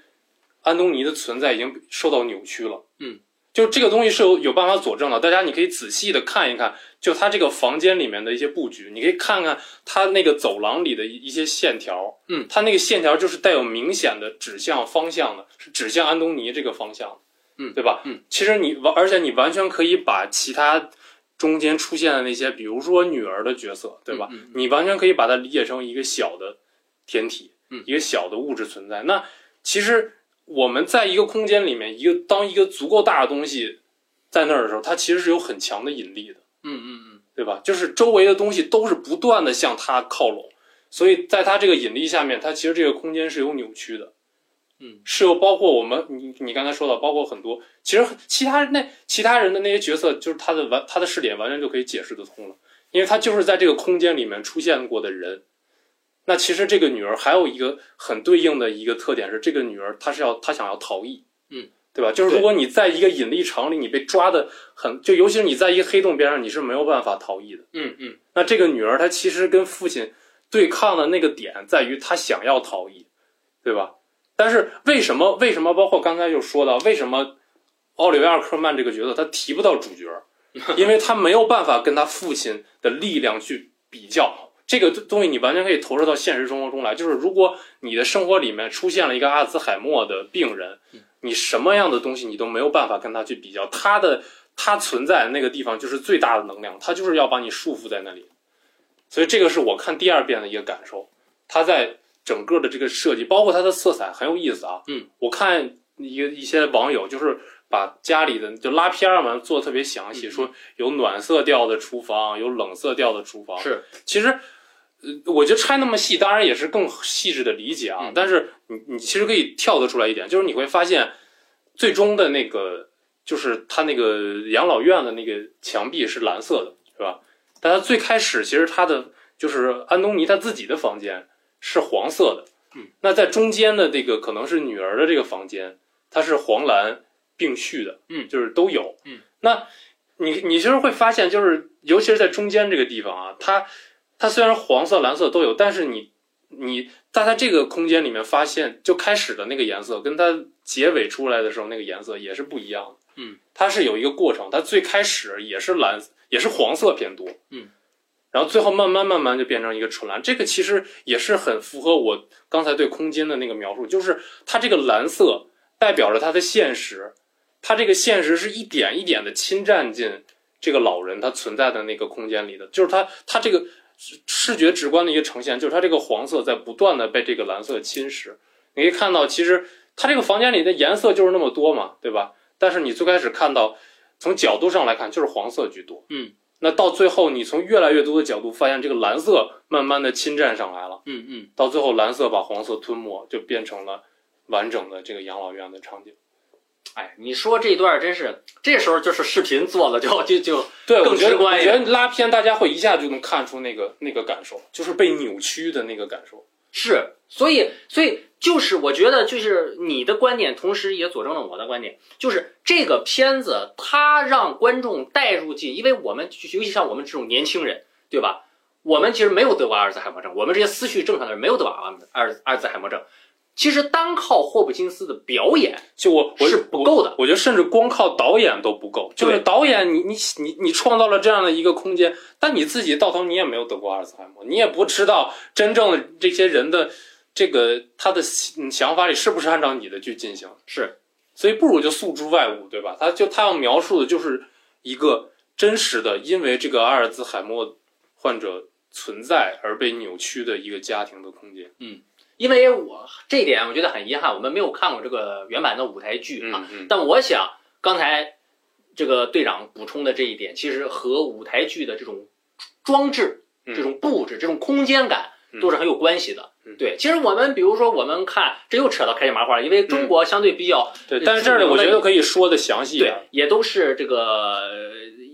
安东尼的存在已经受到扭曲了。嗯，就这个东西是有有办法佐证的，大家你可以仔细的看一看，就它这个房间里面的一些布局，你可以看看它那个走廊里的一一些线条。嗯，它那个线条就是带有明显的指向方向的，是指向安东尼这个方向。嗯对吧？嗯，其实你完，而且你完全可以把其他中间出现的那些，比如说女儿的角色，对吧？嗯嗯你完全可以把它理解成一个小的天体，嗯一个小的物质存在。那其实我们在一个空间里面，一个当一个足够大的东西在那儿的时候，它其实是有很强的引力的，嗯嗯嗯，对吧？就是周围的东西都是不断的向它靠拢，所以在它这个引力下面，它其实这个空间是有扭曲的。嗯，是有包括我们，你你刚才说到，包括很多，其实其他那其他人的那些角色，就是他的完他的视点完全就可以解释得通了，因为他就是在这个空间里面出现过的人。那其实这个女儿还有一个很对应的一个特点是，这个女儿她是要她想要逃逸，嗯，对吧？就是如果你在一个引力场里，你被抓的很，就尤其是你在一个黑洞边上，你是没有办法逃逸的。嗯嗯那这个女儿她其实跟父亲对抗的那个点在于她想要逃逸，对吧？但是为什么为什么包括刚才就说到为什么奥利维尔克曼这个角色他提不到主角，因为他没有办法跟他父亲的力量去比较。这个东西你完全可以投射到现实生活中来，就是如果你的生活里面出现了一个阿尔兹海默的病人，你什么样的东西你都没有办法跟他去比较，他的他存在的那个地方就是最大的能量，他就是要把你束缚在那里。所以这个是我看第二遍的一个感受，他在整个的这个设计，包括它的色彩很有意思啊。嗯，我看一个一些网友就是把家里的就拉片儿嘛做的特别详细，嗯说有暖色调的厨房，有冷色调的厨房。是，其实呃我觉得拆那么细，当然也是更细致的理解啊。嗯但是你你其实可以跳得出来一点，就是你会发现，最终的那个就是他那个养老院的那个墙壁是蓝色的，是吧？但他最开始其实他的就是安东尼他自己的房间是黄色的，嗯，那在中间的这个可能是女儿的这个房间，它是黄蓝并蓄的，嗯就是都有，嗯，那你你其实会发现，就是尤其是在中间这个地方啊，它它虽然黄色、蓝色都有，但是你你在它这个空间里面发现，就开始的那个颜色跟它结尾出来的时候那个颜色也是不一样的。嗯，它是有一个过程，它最开始也是蓝，也是黄色偏多。嗯，然后最后慢慢慢慢就变成一个纯蓝。这个其实也是很符合我刚才对空间的那个描述，就是它这个蓝色代表着它的现实，它这个现实是一点一点的侵占进这个老人他存在的那个空间里的，就是他他这个视视觉直观的一个呈现，就是它这个黄色在不断的被这个蓝色侵蚀。你可以看到，其实它这个房间里的颜色就是那么多嘛，对吧？但是你最开始看到，从角度上来看就是黄色居多，嗯，那到最后你从越来越多的角度发现这个蓝色慢慢的侵占上来了，嗯嗯，到最后蓝色把黄色吞没，就变成了完整的这个养老院的场景。哎，你说这段真是，这时候就是视频做了就就就对，更我觉得直观一点我觉得拉片大家会一下就能看出那个那个感受，就是被扭曲的那个感受。是，所以所以就是我觉得就是你的观点，同时也佐证了我的观点，就是这个片子它让观众带入进，因为我们尤其像我们这种年轻人，对吧？我们其实没有得过阿尔兹海默症，我们这些思绪正常的人没有得过阿尔阿尔兹海默症。其实单靠霍普金斯的表演就我我是不够的。我觉得甚至光靠导演都不够，就是导演你你你你创造了这样的一个空间，但你自己到头你也没有得过阿尔茨海默，你也不知道真正的这些人的这个他的想想法里是不是按照你的去进行，是，所以不如就诉诸外物，对吧？他就他要描述的就是一个真实的，因为这个阿尔兹海默患者存在而被扭曲的一个家庭的空间。因为我这一点我觉得很遗憾，我们没有看过这个原版的舞台剧啊。嗯嗯，但我想刚才这个队长补充的这一点，其实和舞台剧的这种装置、嗯这种布置、这种空间感嗯都是很有关系的。嗯对，其实我们比如说我们看，这又扯到开心麻花了，因为中国相对比较对，但是这里我觉得可以说的详细对啊。，也都是这个。呃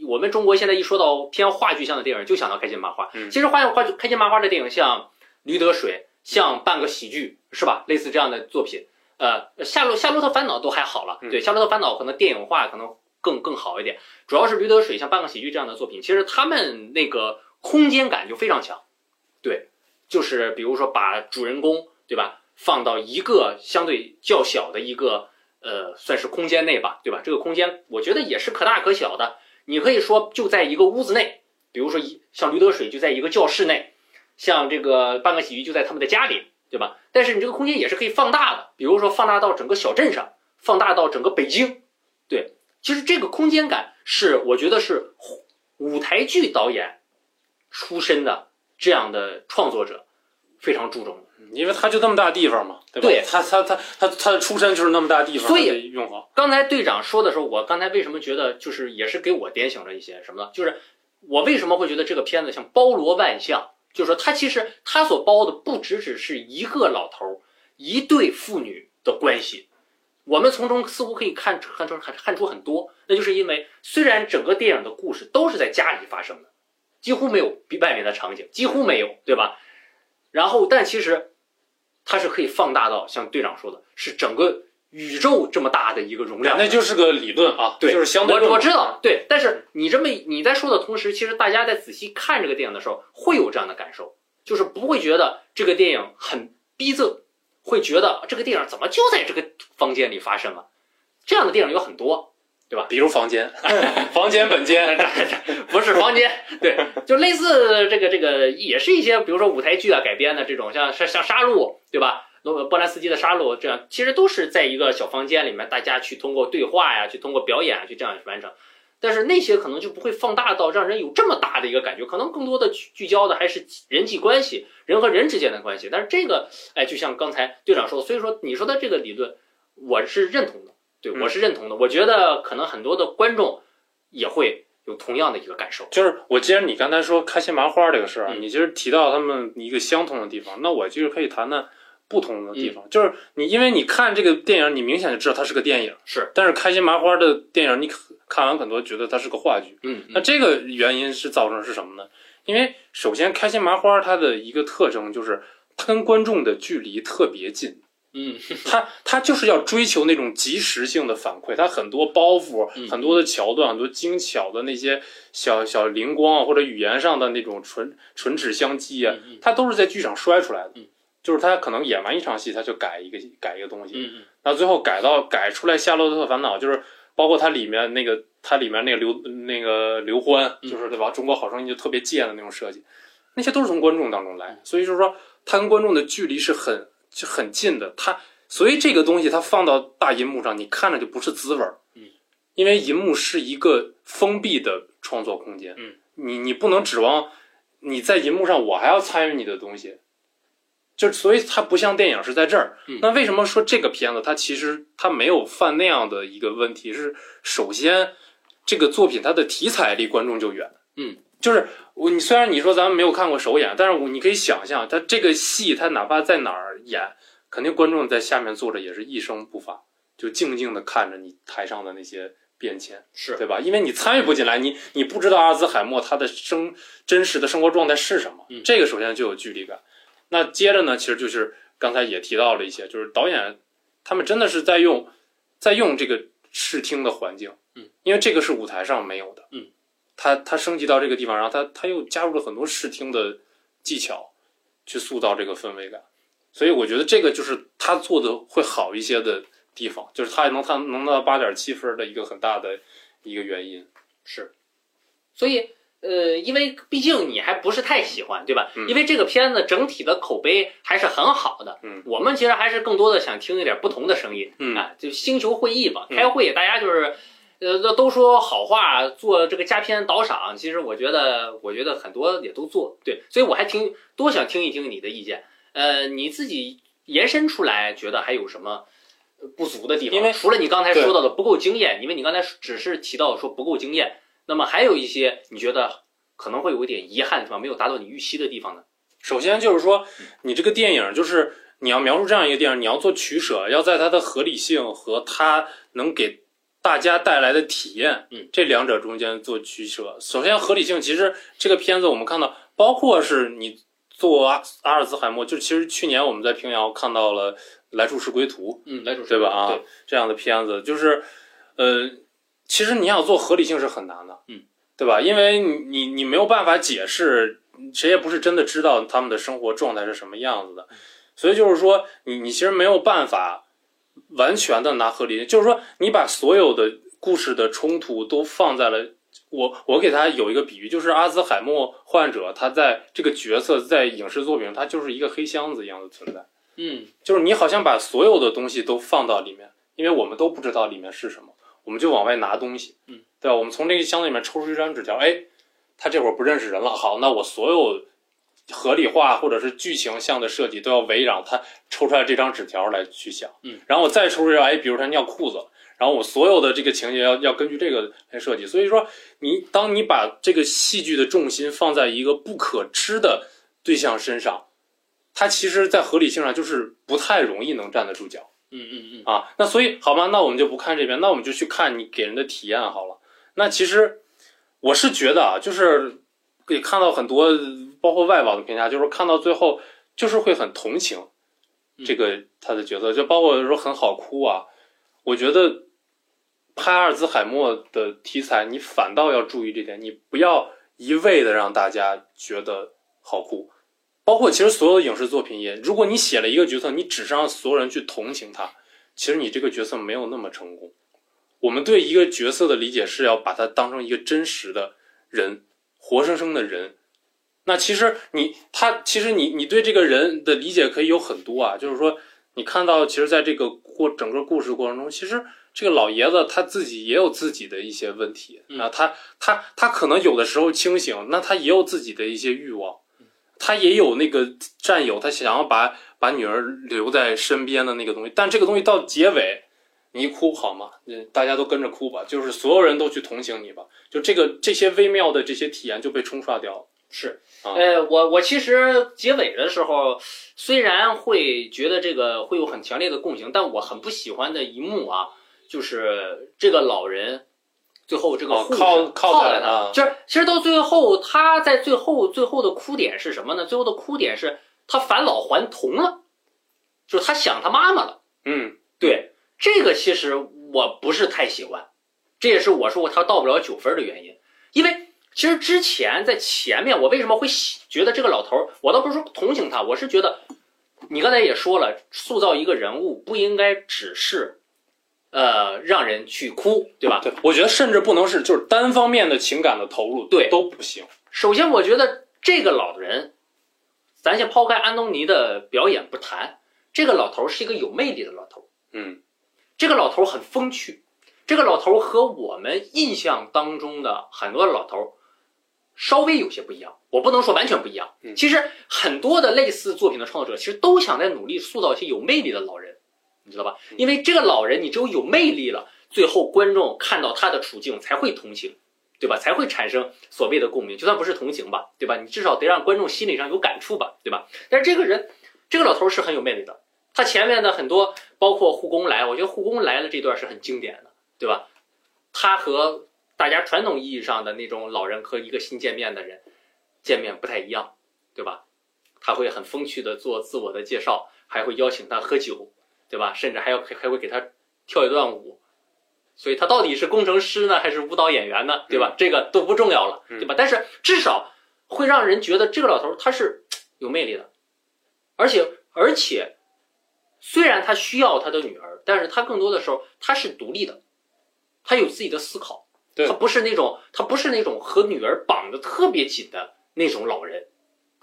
我们中国现在一说到偏话剧向的电影，就想到开心麻花。嗯其实话话剧开心麻花的电影，像《驴得水》，像半个喜剧，是吧？类似这样的作品。呃，夏洛夏洛特烦恼都还好了，嗯对，夏洛特烦恼可能电影化可能更更好一点。主要是驴得水，像半个喜剧这样的作品，其实他们那个空间感就非常强。对，就是比如说把主人公，对吧，放到一个相对较小的一个呃，算是空间内吧，对吧？这个空间我觉得也是可大可小的。你可以说就在一个屋子内，比如说一像驴得水就在一个教室内，像这个半个喜剧就在他们的家里，对吧？但是你这个空间也是可以放大的，比如说放大到整个小镇上，放大到整个北京。对，其实这个空间感是我觉得是舞台剧导演出身的这样的创作者非常注重的。因为他就那么大地方嘛，对吧？对他他他他他的出身就是那么大地方，所以用好。刚才队长说的时候，我刚才为什么觉得就是也是给我点醒了一些什么呢？就是我为什么会觉得这个片子像包罗万象，就是说它其实它所包的不只只是一个老头儿一对父女的关系，我们从中似乎可以看看出看看出很多，那就是因为虽然整个电影的故事都是在家里发生的，几乎没有比外面的场景，几乎没有，对吧？然后但其实它是可以放大到像队长说的，是整个宇宙这么大的一个容量，那就是个理论啊，对就是相对论我我知道，对，但是你这么你在说的同时，其实大家在仔细看这个电影的时候，会有这样的感受，就是不会觉得这个电影很逼仄，会觉得这个电影怎么就在这个房间里发生了？这样的电影有很多，对吧比如房间，房间本间，不是房间，对，就类似这个这个，也是一些比如说舞台剧啊改编的这种，像像像杀戮，对吧？罗波兰斯基的《杀戮》这样，其实都是在一个小房间里面，大家去通过对话呀，去通过表演啊，去这样完成。但是那些可能就不会放大到让人有这么大的一个感觉，可能更多的聚聚焦的还是人际关系，人和人之间的关系。但是这个，哎，就像刚才队长说的，所以说你说的这个理论，我是认同的，对嗯我是认同的。我觉得可能很多的观众也会有同样的一个感受。就是我既然你刚才说开心麻花这个事儿，嗯你就是提到他们一个相同的地方，那我就是可以谈谈不同的地嗯方。就是你因为你看这个电影，你明显就知道它是个电影，是，但是开心麻花的电影你看完很多觉得它是个话剧。嗯那这个原因是造成是什么呢？因为首先开心麻花它的一个特征就是它跟观众的距离特别近。嗯它它就是要追求那种即时性的反馈，它很多包袱、嗯很多的桥段、很多精巧的那些小小灵光啊，或者语言上的那种唇唇齿相击啊，它都是在剧场摔出来的。嗯就是他可能演完一场戏，他就改一个改一个东西，嗯嗯。那最后改到改出来《夏洛特烦恼》，就是包括它里面那个它里面那个刘那个刘欢，嗯。就是对吧？中国好声音就特别贱的那种设计，那些都是从观众当中嗯。来，所以就是说他跟观众的距离是很就很近的，他所以这个东西它放到大银幕上，你看着就不是滋味儿，嗯，因为银幕是一个封闭的创作空间，嗯，你你不能指望你在银幕上我还要参与你的东西。就所以它不像电影是在这儿，嗯那为什么说这个片子它其实它没有犯那样的一个问题？是首先这个作品它的题材离观众就远，嗯，就是我你虽然你说咱们没有看过首演，但是我你可以想象，它这个戏它哪怕在哪儿演，肯定观众在下面坐着也是一声不发，就静静的看着你台上的那些变迁，是对吧？因为你参与不进来，你你不知道阿兹海默他的生真实的生活状态是什么，嗯这个首先就有距离感。那接着呢，其实就是刚才也提到了一些，就是导演他们真的是在用在用这个视听的环境，嗯，因为这个是舞台上没有的，嗯，他他升级到这个地方，然后他他又加入了很多视听的技巧，去塑造这个氛围感，所以我觉得这个就是他做的会好一些的地方，就是他能他能到八点七分的一个很大的一个原因。是，所以呃，因为毕竟你还不是太喜欢，对吧？嗯因为这个片子整体的口碑还是很好的。嗯，我们其实还是更多的想听一点不同的声音。嗯啊，就星球会议嘛，嗯开会大家就是。呃，都说好话，做这个佳片导赏，其实我觉得，我觉得很多也都做，对，所以我还挺多想听一听你的意见。呃，你自己延伸出来，觉得还有什么呃不足的地方？因为除了你刚才说到的不够经验，因为你刚才只是提到说不够经验，那么还有一些你觉得可能会有一点遗憾的地方，没有达到你预期的地方呢？首先就是说，你这个电影就是你要描述这样一个电影，你要做取舍，要在它的合理性和它能给大家带来的体验，嗯，这两者中间做取舍。首先合理性，其实这个片子我们看到，包括是你做阿阿尔兹海默，就其实去年我们在平遥看到了《来处是归途》，嗯，来主持对吧？啊对，，这样的片子就是，呃，其实你想做合理性是很难的，嗯，对吧？因为你你你没有办法解释，谁也不是真的知道他们的生活状态是什么样子的，所以就是说，你你其实没有办法完全的拿合理性，就是说，你把所有的故事的冲突都放在了。我我给他有一个比喻，就是阿兹海默患者，他在这个角色在影视作品，他就是一个黑箱子一样的存在。嗯就是你好像把所有的东西都放到里面，因为我们都不知道里面是什么，我们就往外拿东西，嗯，对吧？我们从这个箱子里面抽出一张纸条，哎，他这会儿不认识人了，好，那我所有合理化或者是剧情向的设计都要围绕他抽出来这张纸条来去想，嗯，然后我再抽出来，哎，比如他尿裤子了，然后我所有的这个情节要要根据这个来设计，所以说你当你把这个戏剧的重心放在一个不可知的对象身上。它其实，在合理性上就是不太容易能站得住脚嗯嗯嗯，啊。那所以，好吧，那我们就不看这边，那我们就去看你给人的体验好了。那其实我是觉得啊，就是可以看到很多，包括外网的评价，就是看到最后就是会很同情这个他的角色，就包括说很好哭啊。我觉得拍阿尔兹海默的题材，你反倒要注意这点，你不要一味的让大家觉得好哭。包括其实所有的影视作品也，如果你写了一个角色，你只是让所有人去同情他，其实你这个角色没有那么成功。我们对一个角色的理解是要把它当成一个真实的人，活生生的人。那其实你他其实你你对这个人的理解可以有很多啊，就是说你看到其实在这个过整个故事过程中，其实这个老爷子他自己也有自己的一些问题嗯啊，他他他可能有的时候清醒，那他也有自己的一些欲望，他也有那个战友，他想要把把女儿留在身边的那个东西，但这个东西到结尾，你一哭好吗？嗯，大家都跟着哭吧，就是所有人都去同情你吧，就这个这些微妙的这些体验就被冲刷掉了。是，啊呃，我我其实结尾的时候，虽然会觉得这个会有很强烈的共情，但我很不喜欢的一幕啊，就是这个老人最后这个哦护士靠靠靠在在啊那，就是其实到最后他在最后最后的哭点是什么呢？最后的哭点是他返老还童了，就是他想他妈妈了。嗯对这个其实我不是太喜欢，这也是我说他到不了九分的原因。因为其实之前在前面我为什么会喜觉得这个老头儿，我倒不是说同情他，我是觉得你刚才也说了，塑造一个人物不应该只是呃让人去哭，对吧？对，我觉得甚至不能是就是单方面的情感的投入，对都不行。首先，我觉得这个老人，咱先抛开安东尼的表演不谈，这个老头儿是一个有魅力的老头儿。嗯这个老头儿很风趣，这个老头儿和我们印象当中的很多老头儿稍微有些不一样。我不能说完全不一样。嗯其实很多的类似作品的创作者，其实都想在努力塑造一些有魅力的老人，你知道吧？因为这个老人，你只有有魅力了，最后观众看到他的处境才会同情，对吧？才会产生所谓的共鸣，就算不是同情吧，对吧？你至少得让观众心理上有感触吧，对吧？但是这个人，这个老头是很有魅力的。他前面的很多，包括护工来，我觉得护工来了这段是很经典的，对吧？他和大家传统意义上的那种老人和一个新见面的人见面不太一样，对吧？他会很风趣的做自我的介绍，还会邀请他喝酒，对吧？甚至还要还会给他跳一段舞。所以他到底是工程师呢，还是舞蹈演员呢？对吧？这个都不重要了，对吧？但是至少会让人觉得这个老头他是有魅力的，而且而且虽然他需要他的女儿，但是他更多的时候他是独立的，他有自己的思考，对他不是那种他不是那种和女儿绑得特别紧的那种老人，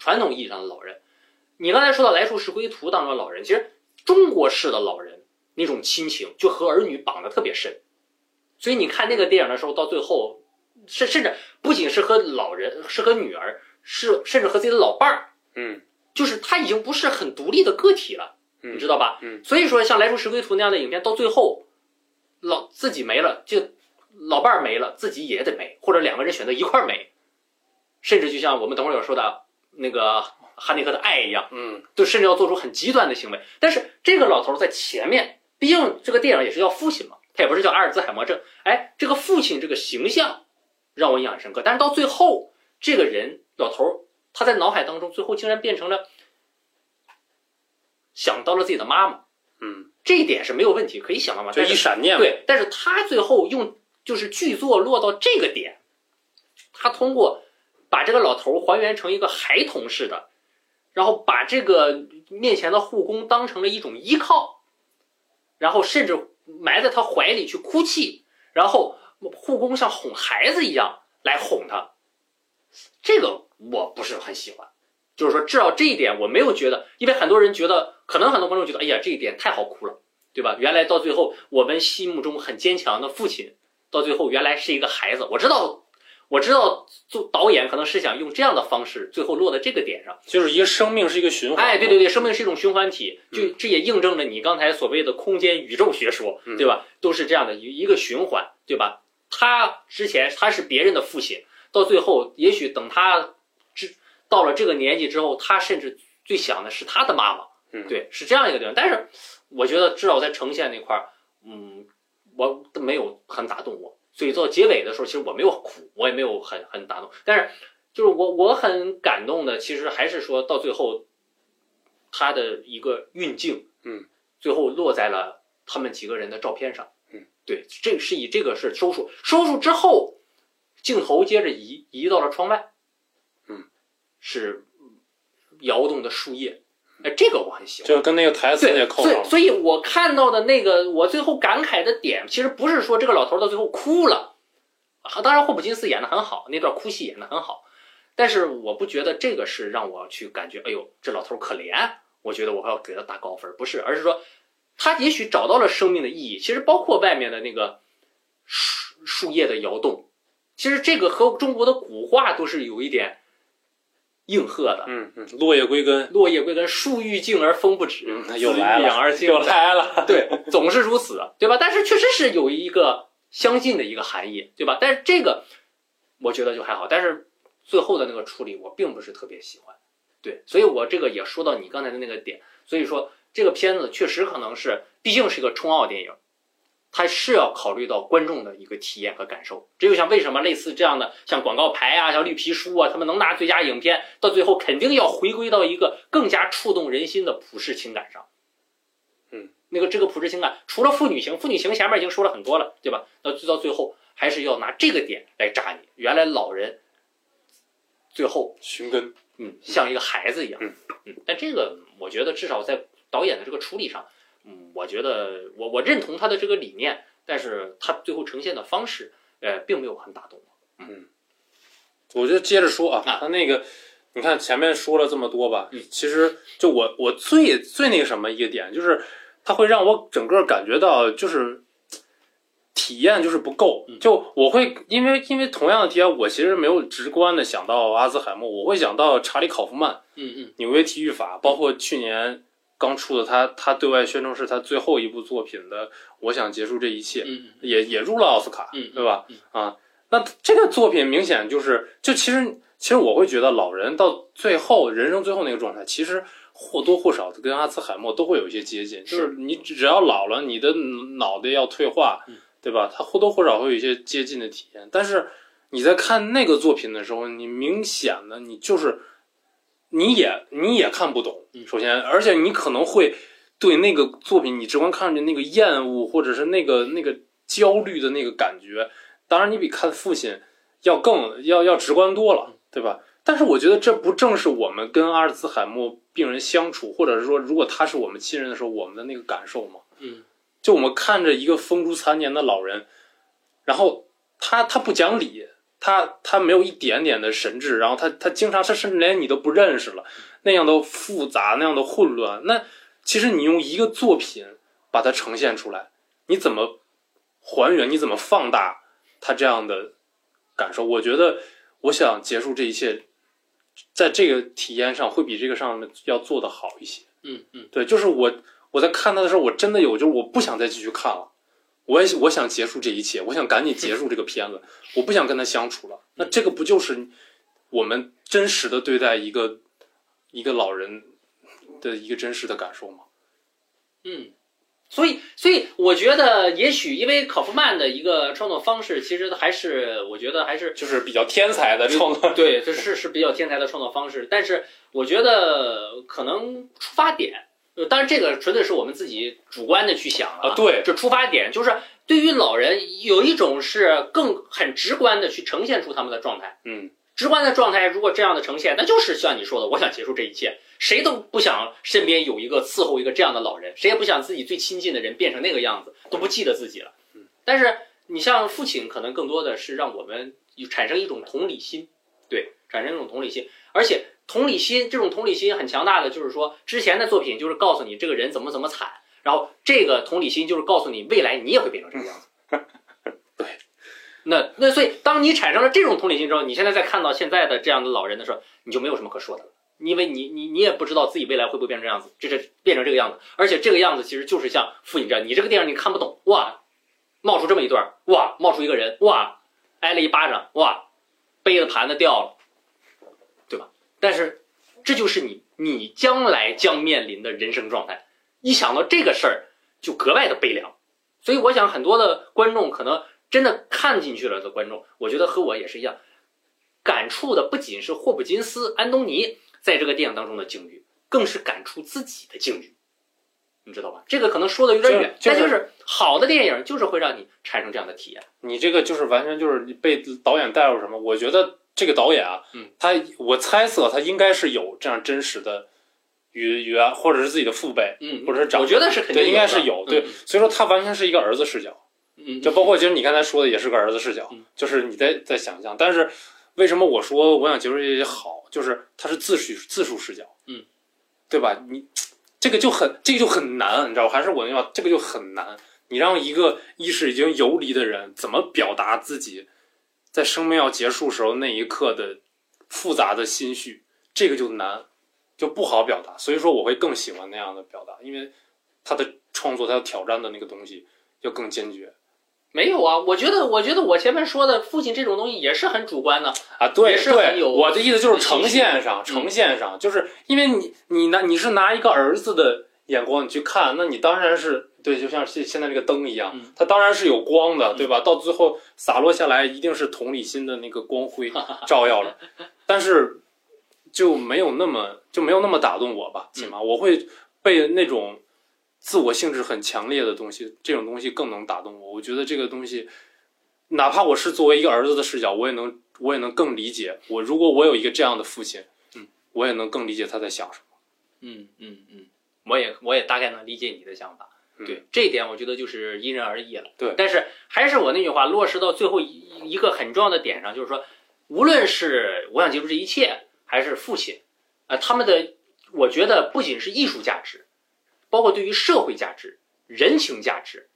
传统意义上的老人。你刚才说到《来处是归途》当中的老人，其实中国式的老人那种亲情就和儿女绑得特别深，所以你看那个电影的时候，到最后，甚甚至不仅是和老人，是和女儿，是甚至和自己的老伴儿，嗯。就是他已经不是很独立的个体了，嗯。你知道吧？嗯，所以说像《来处是归途》那样的影片，到最后老自己没了，就老伴儿没了，自己也得没，或者两个人选择一块儿没，甚至就像我们等会儿要说的那个哈内克的爱一样，嗯就甚至要做出很极端的行为。但是这个老头儿在前面，毕竟这个电影也是叫父亲嘛，他也不是叫阿尔兹海默症。哎，这个父亲这个形象让我印象很深刻。但是到最后，这个人老头儿他在脑海当中最后竟然变成了想到了自己的妈妈，嗯，这一点是没有问题，可以想到嘛。就一闪念嘛。对，但是他最后用就是剧作落到这个点，他通过把这个老头儿还原成一个孩童似的，然后把这个面前的护工当成了一种依靠，然后甚至埋在他怀里去哭泣，然后护工像哄孩子一样来哄他，这个我不是很喜欢。就是说，至少这一点我没有觉得，因为很多人觉得，可能很多观众觉得，哎呀，这一点太好哭了。对吧？原来到最后，我们心目中很坚强的父亲，到最后原来是一个孩子。我知道，我知道，做导演可能是想用这样的方式，最后落在这个点上。就是一个生命是一个循环。哎，对对对，生命是一种循环体，就嗯这也印证了你刚才所谓的空间宇宙学说，嗯对吧？都是这样的一一个循环，对吧？他之前他是别人的父亲，到最后也许等他之到了这个年纪之后，他甚至最想的是他的妈妈，嗯对，是这样一个地方。但是我觉得至少在呈现那块儿，嗯，我都没有很打动我，所以到结尾的时候，其实我没有哭，我也没有很很打动，但是就是我我很感动的，其实还是说到最后，他的一个运镜，嗯，最后落在了他们几个人的照片上，嗯，对，这是以这个是收束，收束之后，镜头接着移移到了窗外，嗯，是摇动的树叶，哎，这个我很喜欢。就跟那个台词也对，扣上了。所以所以我看到的那个，我最后感慨的点，其实不是说这个老头儿到最后哭了，啊，当然霍普金斯演的很好，那段哭戏演的很好，但是我不觉得这个是让我去感觉，哎呦，这老头儿可怜，我觉得我要给他打高分，不是，而是说他也许找到了生命的意义，其实包括外面的那个树树叶的摇动，其实这个和中国的古画都是有一点应和的。嗯嗯，落叶归根，落叶归根，树欲静而风不止，嗯，又来了，养而亲又来了，对，总是如此，对吧？但是确实是有一个相近的一个含义，对吧？但是这个我觉得就还好，但是最后的那个处理我并不是特别喜欢，对，所以我这个也说到你刚才的那个点，所以说这个片子确实可能是，毕竟是一个冲奥电影。它是要考虑到观众的一个体验和感受，这就像为什么类似这样的，像广告牌啊，像绿皮书啊，他们能拿最佳影片，到最后肯定要回归到一个更加触动人心的普世情感上。嗯，那个这个普世情感，除了父女情，父女情前面已经说了很多了，对吧？到到最后还是要拿这个点来扎你。原来老人最后寻根，嗯，像一个孩子一样，嗯嗯，但这个我觉得至少在导演的这个处理上。嗯，我觉得我我认同他的这个理念，但是他最后呈现的方式，呃，并没有很打动我。嗯，我就接着说啊，啊他那个，你看前面说了这么多吧，嗯其实就我我最最那个什么一个点，就是他会让我整个感觉到就是体验就是不够，嗯就我会因为因为同样的体验，我其实没有直观的想到阿兹海默，我会想到查理考夫曼，嗯嗯纽约体育法，包括去年刚出的他他对外宣称是他最后一部作品的《我想结束这一切》，嗯也也入了奥斯卡，嗯对吧？嗯。啊，那这个作品明显就是，就其实其实我会觉得老人到最后人生最后那个状态，其实或多或少的跟阿兹海默都会有一些接近，就是。你只要老了，你的脑袋要退化嗯，对吧？他或多或少会有一些接近的体验，但是你在看那个作品的时候，你明显的你就是你也你也看不懂，嗯首先，而且你可能会对那个作品，你直观看着那个厌恶，或者是那个那个焦虑的那个感觉，当然你比看父亲要更要要直观多了，对吧？但是我觉得这不正是我们跟阿尔茨海默病人相处，或者是说如果他是我们亲人的时候，我们的那个感受吗？嗯就我们看着一个风烛残年的老人，然后他他不讲理，他他没有一点点的神智，然后他他经常他甚至连你都不认识了，那样的复杂，那样的混乱。那其实你用一个作品把它呈现出来，你怎么还原？你怎么放大他这样的感受？我觉得，我想结束这一切，在这个体验上会比这个上面要做得好一些。嗯嗯对，就是我我在看他的时候，我真的有，就是我不想再继续看了，我也我想结束这一切，我想赶紧结束这个片子，我不想跟他相处了。那这个不就是我们真实的对待一个一个老人的一个真实的感受吗？嗯。所以，所以我觉得，也许因为考夫曼的一个创作方式，其实还是我觉得还是就是比较天才的创作，对，这是是比较天才的创作方式，但是我觉得可能出发点，呃，当然这个纯粹是我们自己主观的去想啊对这出发点就是对于老人有一种是更很直观的去呈现出他们的状态，嗯，直观的状态，如果这样的呈现，那就是像你说的，我想结束这一切，谁都不想身边有一个伺候一个这样的老人，谁也不想自己最亲近的人变成那个样子，都不记得自己了。嗯，但是你像父亲，可能更多的是让我们产生一种同理心，对，产生一种同理心，而且同理心这种同理心很强大的，就是说之前的作品就是告诉你这个人怎么怎么惨，然后这个同理心就是告诉你未来你也会变成这个样子。对，那那所以当你产生了这种同理心之后，你现在再看到现在的这样的老人的时候，你就没有什么可说的了。因为你你你也不知道自己未来会不会变成这样子，这是变成这个样子，而且这个样子其实就是像父亲这样，你这个电影你看不懂，哇，冒出这么一段，哇，冒出一个人，哇，挨了一巴掌，哇，杯子盘子掉了？但是这就是你你将来将面临的人生状态，一想到这个事儿就格外的悲凉，所以我想很多的观众可能真的看进去了的观众，我觉得和我也是一样，感触的不仅是霍普金斯、安东尼在这个电影当中的境遇，更是感触自己的境遇，你知道吧？这个可能说的有点远，就就是但就是好的电影就是会让你产生这样的体验。你这个就是完全就是被导演带入什么？我觉得这个导演啊，嗯，他我猜测他应该是有这样真实的与与啊，或者是自己的父辈，嗯，或者是长我觉得是肯定对，应该的是有，对，嗯所以说他完全是一个儿子视角。嗯，就包括其实你刚才说的也是个儿子视角，嗯就是你在在想象。但是为什么我说我想结束这些好，就是他是自叙自述视角，嗯，对吧？你这个就很这个就很难，你知道吧？还是我那句话，这个就很难。你让一个意识已经游离的人怎么表达自己在生命要结束时候那一刻的复杂的心绪，这个就难，就不好表达。所以说我会更喜欢那样的表达，因为他的创作他要挑战的那个东西要更坚决没有啊，我觉得，我觉得我前面说的父亲这种东西也是很主观的。啊。对也是很对，有我的意思就是呈现上，嗯呈现上，就是因为你你拿你是拿一个儿子的眼光你去看，那你当然是对，就像现现在这个灯一样嗯，它当然是有光的，嗯对吧？到最后洒落下来，一定是同理心的那个光辉照耀了，但是就没有那么就没有那么打动我吧，起码我会被那种自我性质很强烈的东西，这种东西更能打动我。我觉得这个东西，哪怕我是作为一个儿子的视角，我也能我也能更理解。我如果我有一个这样的父亲，嗯，我也能更理解他在想什么。嗯嗯嗯，我也我也大概能理解你的想法。嗯对这一点，我觉得就是因人而异了。对但是还是我那句话，落实到最后一一个很重要的点上，就是说，无论是我想结束这一切，还是父亲，啊、他们的，我觉得不仅是艺术价值，包括对于社会价值、人情价值，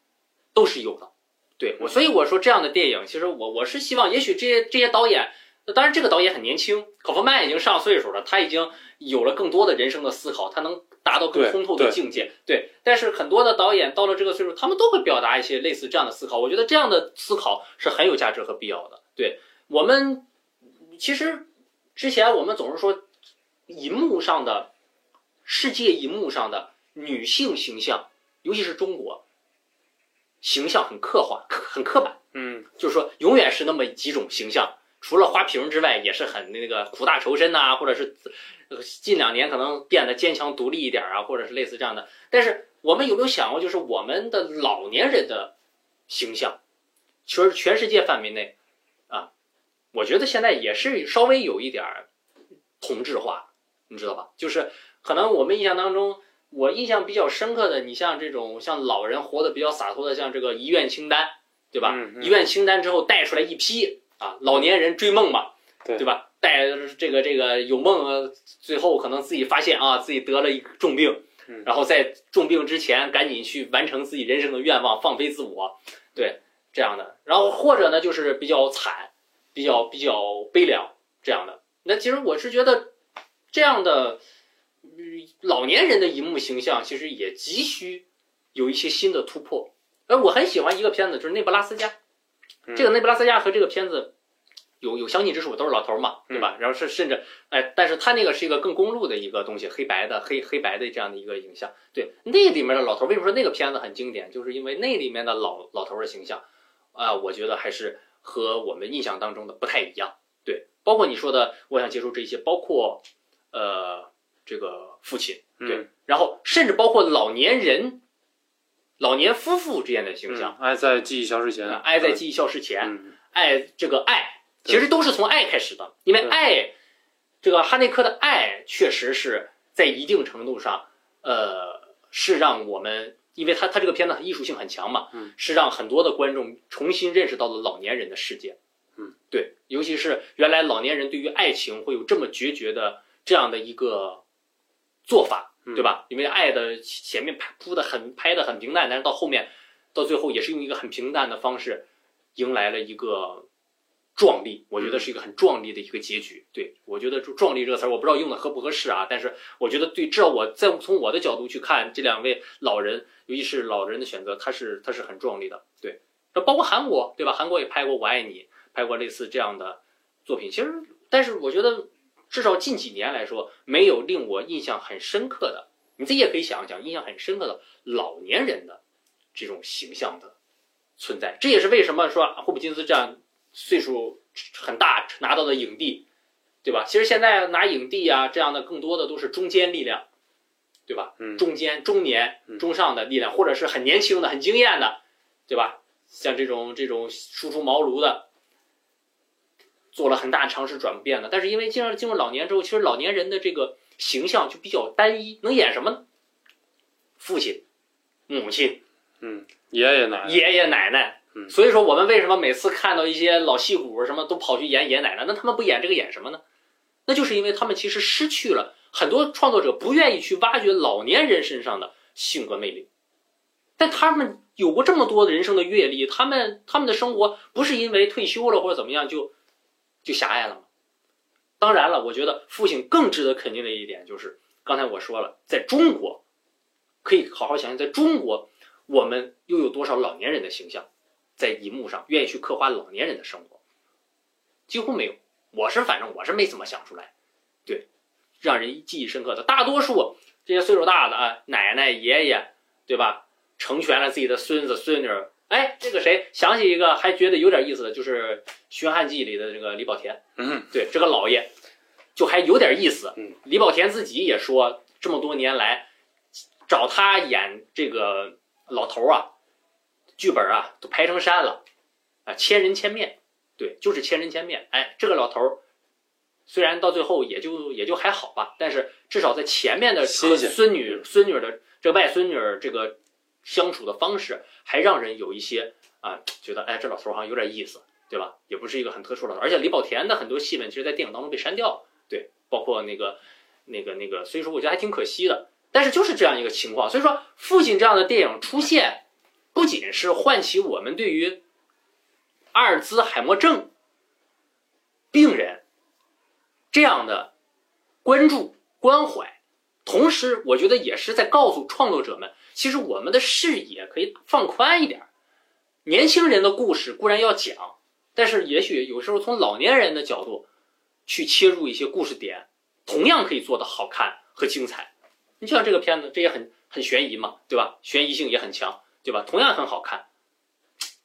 都是有的。对我，所以我说这样的电影，其实我我是希望，也许这些这些导演，当然这个导演很年轻，考夫曼已经上岁数了，他已经有了更多的人生的思考，他能达到更通透的境界。对，但是很多的导演到了这个岁数，他们都会表达一些类似这样的思考。我觉得这样的思考是很有价值和必要的。对我们，其实之前我们总是说，银幕上的世界银幕上的女性形象，尤其是中国，形象很刻画，很刻板。嗯，就是说永远是那么几种形象，除了花瓶之外，也是很那个苦大仇深呐、或者是呃近两年可能变得坚强独立一点啊，或者是类似这样的。但是我们有没有想过，就是我们的老年人的形象，其实全世界范围内啊，我觉得现在也是稍微有一点儿同质化，你知道吧？就是可能我们印象当中。我印象比较深刻的，你像这种像老人活得比较洒脱的，像这个遗愿清单，对吧？嗯嗯遗愿清单之后带出来一批啊，老年人追梦嘛，对吧？带这个这个有梦，呃最后可能自己发现啊，自己得了一个重病嗯，然后在重病之前赶紧去完成自己人生的愿望，放飞自我，对这样的。然后或者呢，就是比较惨，比较比较悲凉这样的。那其实我是觉得这样的。嗯老年人的荧幕形象其实也急需有一些新的突破。而我很喜欢一个片子，就是《内布拉斯加》。嗯这个内布拉斯加和这个片子有有相近之处，都是老头儿嘛，对吧？然后是甚至哎，但是他那个是一个更公路的一个东西，黑白的黑黑白的这样的一个影像。对，那里面的老头儿，为什么说那个片子很经典？就是因为那里面的老老头儿的形象啊、我觉得还是和我们印象当中的不太一样。对，包括你说的，我想接触这些，包括呃这个父亲，对，嗯然后甚至包括老年人、老年夫妇之间的形象，嗯爱在记忆消失前，爱在记忆消失前，嗯爱这个爱，对其实都是从爱开始的，因为爱，这个哈内克的爱确实是在一定程度上，呃，是让我们，因为他他这个片子艺术性很强嘛，嗯，是让很多的观众重新认识到了老年人的世界，嗯，对，尤其是原来老年人对于爱情会有这么决绝的这样的一个做法，嗯对吧？因为爱的前面拍铺的很拍的很平淡，但是到后面到最后也是用一个很平淡的方式迎来了一个壮丽，我觉得是一个很壮丽的一个结局。对我觉得“壮丽”这个词儿，我不知道用的合不合适啊，但是我觉得对，至少我在从我的角度去看这两位老人，尤其是老人的选择，他是他是很壮丽的。对，那包括韩国，对吧？韩国也拍过《我爱你》，拍过类似这样的作品。其实，但是我觉得至少近几年来说，没有令我印象很深刻的。你自己也可以想一想，印象很深刻的老年人的这种形象的存在，这也是为什么说霍普金斯这样岁数很大拿到的影帝，对吧？其实现在拿影帝啊这样的更多的都是中坚力量，对吧？嗯中间、中年嗯、中上的力量，或者是很年轻的、很惊艳的，对吧？像这种这种初出茅庐的，做了很大尝试转变的，但是因为进入进入老年之后，其实老年人的这个形象就比较单一，能演什么呢？父亲、母亲、嗯，爷爷奶奶，爷爷奶奶。嗯所以说我们为什么每次看到一些老戏骨什么都跑去演爷爷奶奶，那他们不演这个演什么呢？那就是因为他们其实失去了很多创作者不愿意去挖掘老年人身上的性格魅力，但他们有过这么多的人生的阅历，他们他们的生活不是因为退休了或者怎么样就就狭隘了吗？当然了，我觉得父亲更值得肯定的一点就是，刚才我说了，在中国，可以好好想想，在中国，我们又有多少老年人的形象，在银幕上愿意去刻画老年人的生活，几乎没有。我是反正我是没怎么想出来，对，让人记忆深刻的。大多数这些岁数大的啊，奶奶、爷爷，对吧？成全了自己的孙子孙女儿。哎，这个谁想起一个还觉得有点意思的，就是《寻汉记》里的这个李保田。嗯，对，这个老爷就还有点意思。嗯，李保田自己也说，这么多年来找他演这个老头儿啊，剧本啊都排成山了，啊，千人千面，对，就是千人千面。哎，这个老头儿虽然到最后也就也就还好吧，但是至少在前面的和孙女孙女的这外孙女儿这个相处的方式，还让人有一些啊觉得哎这老头儿好像有点意思。对吧？也不是一个很特殊的，而且李保田的很多戏份，其实，在电影当中被删掉了。对，包括那个、那个、那个，所以说我觉得还挺可惜的。但是就是这样一个情况，所以说父亲这样的电影出现，不仅是唤起我们对于阿尔兹海默症病人这样的关注关怀，同时我觉得也是在告诉创作者们，其实我们的视野可以放宽一点。年轻人的故事固然要讲，但是也许有时候从老年人的角度去切入一些故事点，同样可以做得好看和精彩。你像这个片子，这也很很悬疑嘛，对吧？悬疑性也很强，对吧？同样很好看，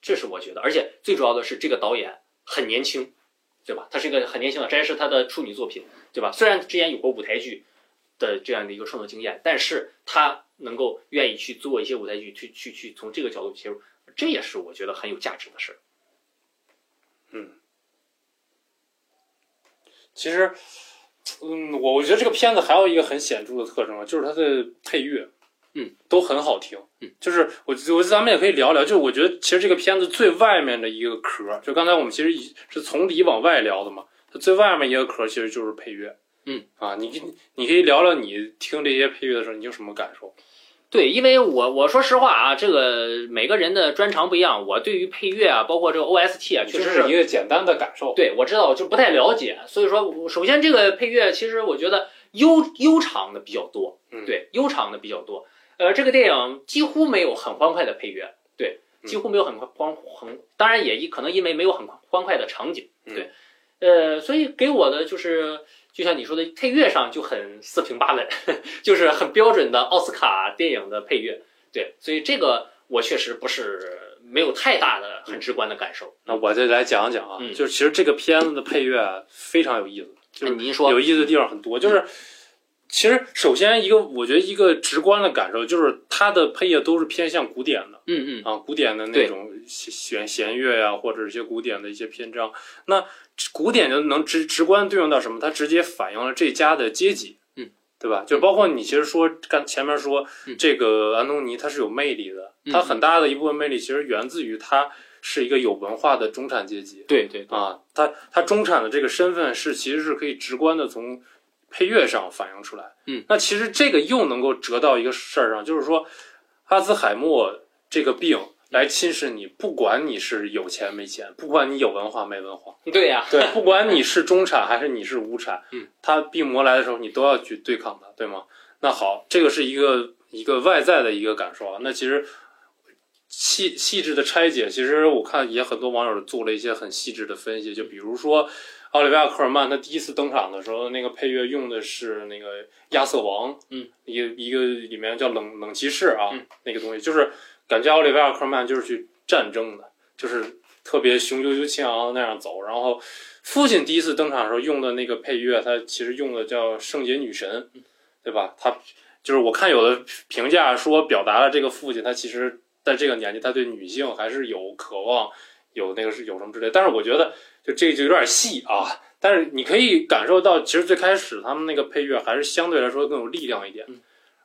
这是我觉得。而且最主要的是，这个导演很年轻，对吧？他是一个很年轻的，这也是他的处女作品，对吧？虽然之前有过舞台剧的这样的一个创作经验，但是他能够愿意去做一些舞台剧，去去去从这个角度切入，这也是我觉得很有价值的事儿。其实，嗯，我我觉得这个片子还有一个很显著的特征啊，就是它的配乐，嗯，都很好听，嗯，就是我我咱们也可以聊聊，就是我觉得其实这个片子最外面的一个壳，就刚才我们其实是从里往外聊的嘛，它最外面一个壳其实就是配乐，嗯，啊，你你可以聊聊你听这些配乐的时候你有什么感受？对，因为我我说实话啊，这个每个人的专长不一样，我对于配乐啊，包括这个 OST 啊，确实是是一个简单的感受，对我知道，我就不太了解，所以说，首先这个配乐其实我觉得悠悠长的比较多，嗯对，悠长的比较多。呃，这个电影几乎没有很欢快的配乐，对，嗯几乎没有很欢很，当然也一可能因为没有很欢快的场景，嗯对，呃，所以给我的就是。就像你说的，配乐上就很四平八稳，就是很标准的奥斯卡电影的配乐。对，所以这个我确实不是没有太大的很直观的感受。那我就来讲讲啊，嗯就是其实这个片子的配乐啊非常有意思，就是您说有意思的地方很多，就是其实首先一个我觉得一个直观的感受就是它的配乐都是偏向古典的嗯嗯，啊，古典的那种弦弦乐呀、或者一些古典的一些篇章。那古典就能直直观对应到什么？它直接反映了这家的阶级，嗯，对吧？就包括你其实说刚前面说嗯这个安东尼他是有魅力的，嗯他很大的一部分魅力其实源自于他是一个有文化的中产阶级。对对对，啊，他他中产的这个身份是其实是可以直观的从配乐上反映出来。嗯，那其实这个又能够折到一个事儿上，就是说阿兹海默这个病来侵蚀你，不管你是有钱没钱，不管你有文化没文化，对呀、对，不管你是中产还是你是无产，嗯，他病魔来的时候你都要去对抗它，对吗？那好，这个是一个一个外在的一个感受啊。那其实细细致的拆解，其实我看也很多网友做了一些很细致的分析，就比如说奥利维亚科尔曼他第一次登场的时候，那个配乐用的是那个亚瑟王，嗯，一个一个里面叫冷冷骑士啊，嗯那个东西就是感觉奥利维亚科尔曼就是去战争的，就是特别雄赳赳气昂那样走，然后。父亲第一次登场的时候用的那个配乐，他其实用的叫《圣洁女神》，对吧？他就是我看有的评价说，表达了这个父亲他其实在这个年纪，他对女性还是有渴望，有那个是有什么之类。但是我觉得就这个就有点细啊。但是你可以感受到，其实最开始他们那个配乐还是相对来说更有力量一点，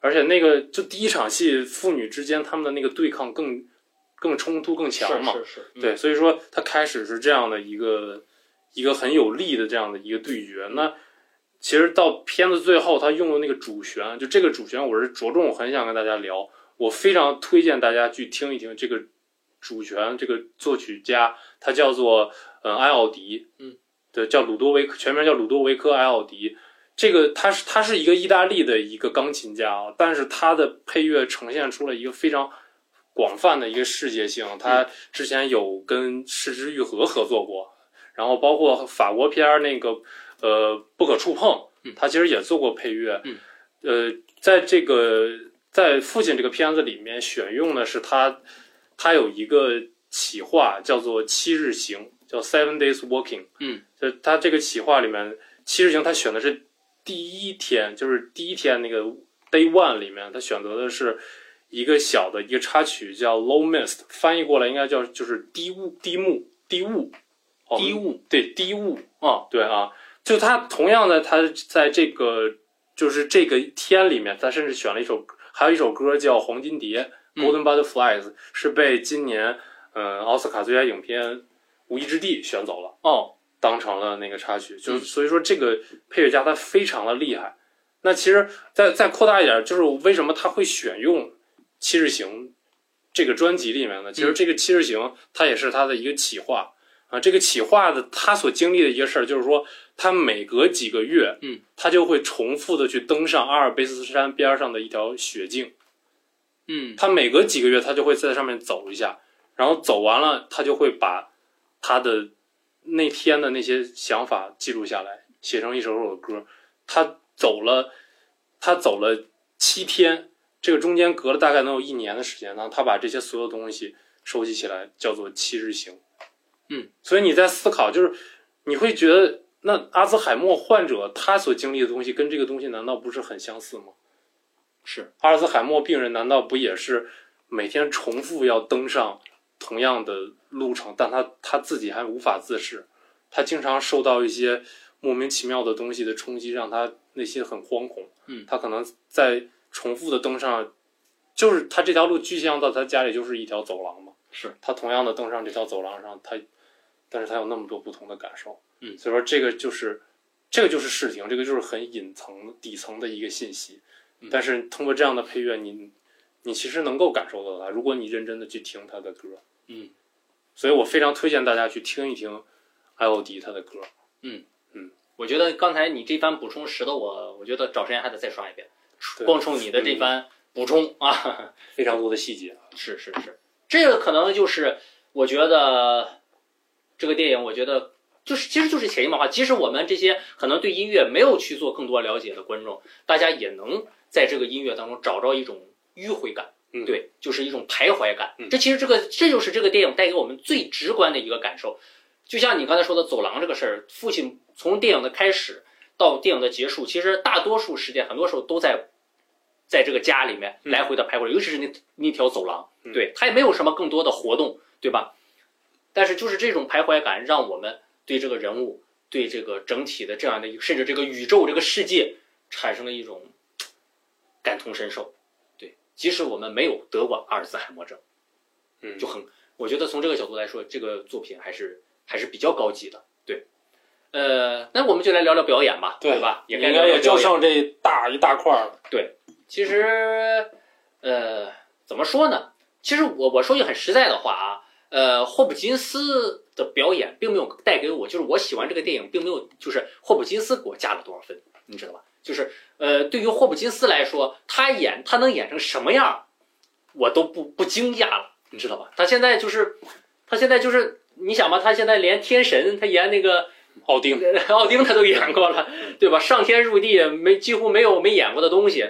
而且那个就第一场戏父女之间他们的那个对抗更更冲突更强嘛。是是是，嗯对，所以说他开始是这样的一个一个很有力的这样的一个对决。那其实到片子最后，他用的那个主旋，就这个主旋，我是着重很想跟大家聊。我非常推荐大家去听一听这个主旋，这个作曲家他叫做呃埃奥迪，嗯，对，叫鲁多维克，全名叫鲁多维科·埃奥迪。这个他是他是一个意大利的一个钢琴家啊，但是他的配乐呈现出了一个非常广泛的一个世界性。他之前有跟石之愈合合作过，然后包括法国片儿那个呃不可触碰，他其实也做过配乐。嗯，呃，在这个在父亲这个片子里面选用的是他，他有一个企划叫做七日行，叫 Seven Days Walking。嗯，就他这个企划里面七日行，他选的是。第一天就是第一天那个 Day One 里面，他选择的是一个小的一个插曲，叫 Low Mist，翻译过来应该叫就是低雾低雾低雾，低雾。对低雾。啊对啊，就他同样的他在这个就是这个天里面，他甚至选了一首还有一首歌叫黄金蝶 Golden Butterflies，是被今年嗯奥斯卡最佳影片《无意之地》选走了哦。当成了那个插曲，就所以说这个配乐家他非常的厉害。那其实再再扩大一点，就是为什么他会选用《七日行》这个专辑里面呢？其实这个《七日行》它也是他的一个企划啊。这个企划的他所经历的一个事儿，就是说他每隔几个月，嗯，他就会重复的去登上阿尔卑斯山边上的一条雪径，嗯，他每隔几个月他就会在上面走一下，然后走完了，他就会把他的。那天的那些想法记录下来，写成一首首的歌。他走了，他走了七天，这个中间隔了大概能有一年的时间。然后他把这些所有东西收集起来，叫做七日行。嗯，所以你在思考，就是你会觉得，那阿兹海默患者他所经历的东西跟这个东西难道不是很相似吗？是，阿尔兹海默病人难道不也是每天重复要登上？同样的路程，但他他自己还无法自视，他经常受到一些莫名其妙的东西的冲击，让他内心很惶恐。嗯，他可能在重复的登上，就是他这条路具象到他家里就是一条走廊嘛。是他同样的登上这条走廊上，他，但是他有那么多不同的感受。嗯，所以说这个就是这个就是视听，这个就是很隐层底层的一个信息。但是通过这样的配乐，你。你其实能够感受到它，如果你认真的去听他的歌，嗯，所以我非常推荐大家去听一听艾欧迪他的歌，嗯嗯，我觉得刚才你这番补充使得我，我觉得找时间还得再刷一遍，光冲你的这番补充啊，非常多的细节，是是是，这个可能就是我觉得这个电影，我觉得就是其实就是潜移默化，即使我们这些可能对音乐没有去做更多了解的观众，大家也能在这个音乐当中找着一种。迂回感，嗯，对，就是一种徘徊感。嗯，这其实这个这就是这个电影带给我们最直观的一个感受。就像你刚才说的走廊这个事儿，父亲从电影的开始到电影的结束，其实大多数时间很多时候都在在这个家里面来回的徘徊，尤其是那那条走廊，对他也没有什么更多的活动，对吧？但是就是这种徘徊感，让我们对这个人物、对这个整体的这样的一个，甚至这个宇宙、这个世界产生了一种感同身受。即使我们没有得过阿尔兹海默症，嗯，就很，我觉得从这个角度来说，这个作品还是还是比较高级的。对，呃，那我们就来聊聊表演吧，对吧？也该聊也就剩这大一大块了。对，其实，呃，怎么说呢？其实我我说句很实在的话啊，呃，霍普金斯的表演并没有带给我，就是我喜欢这个电影，并没有就是霍普金斯给我加了多少分，你知道吧？就是呃，对于霍普金斯来说，他演他能演成什么样，我都不不惊讶了，你知道吧？他现在就是，他现在就是，你想吧，他现在连天神，他演那个奥丁，奥丁他都演过了，对吧？上天入地没几乎没有没演过的东西，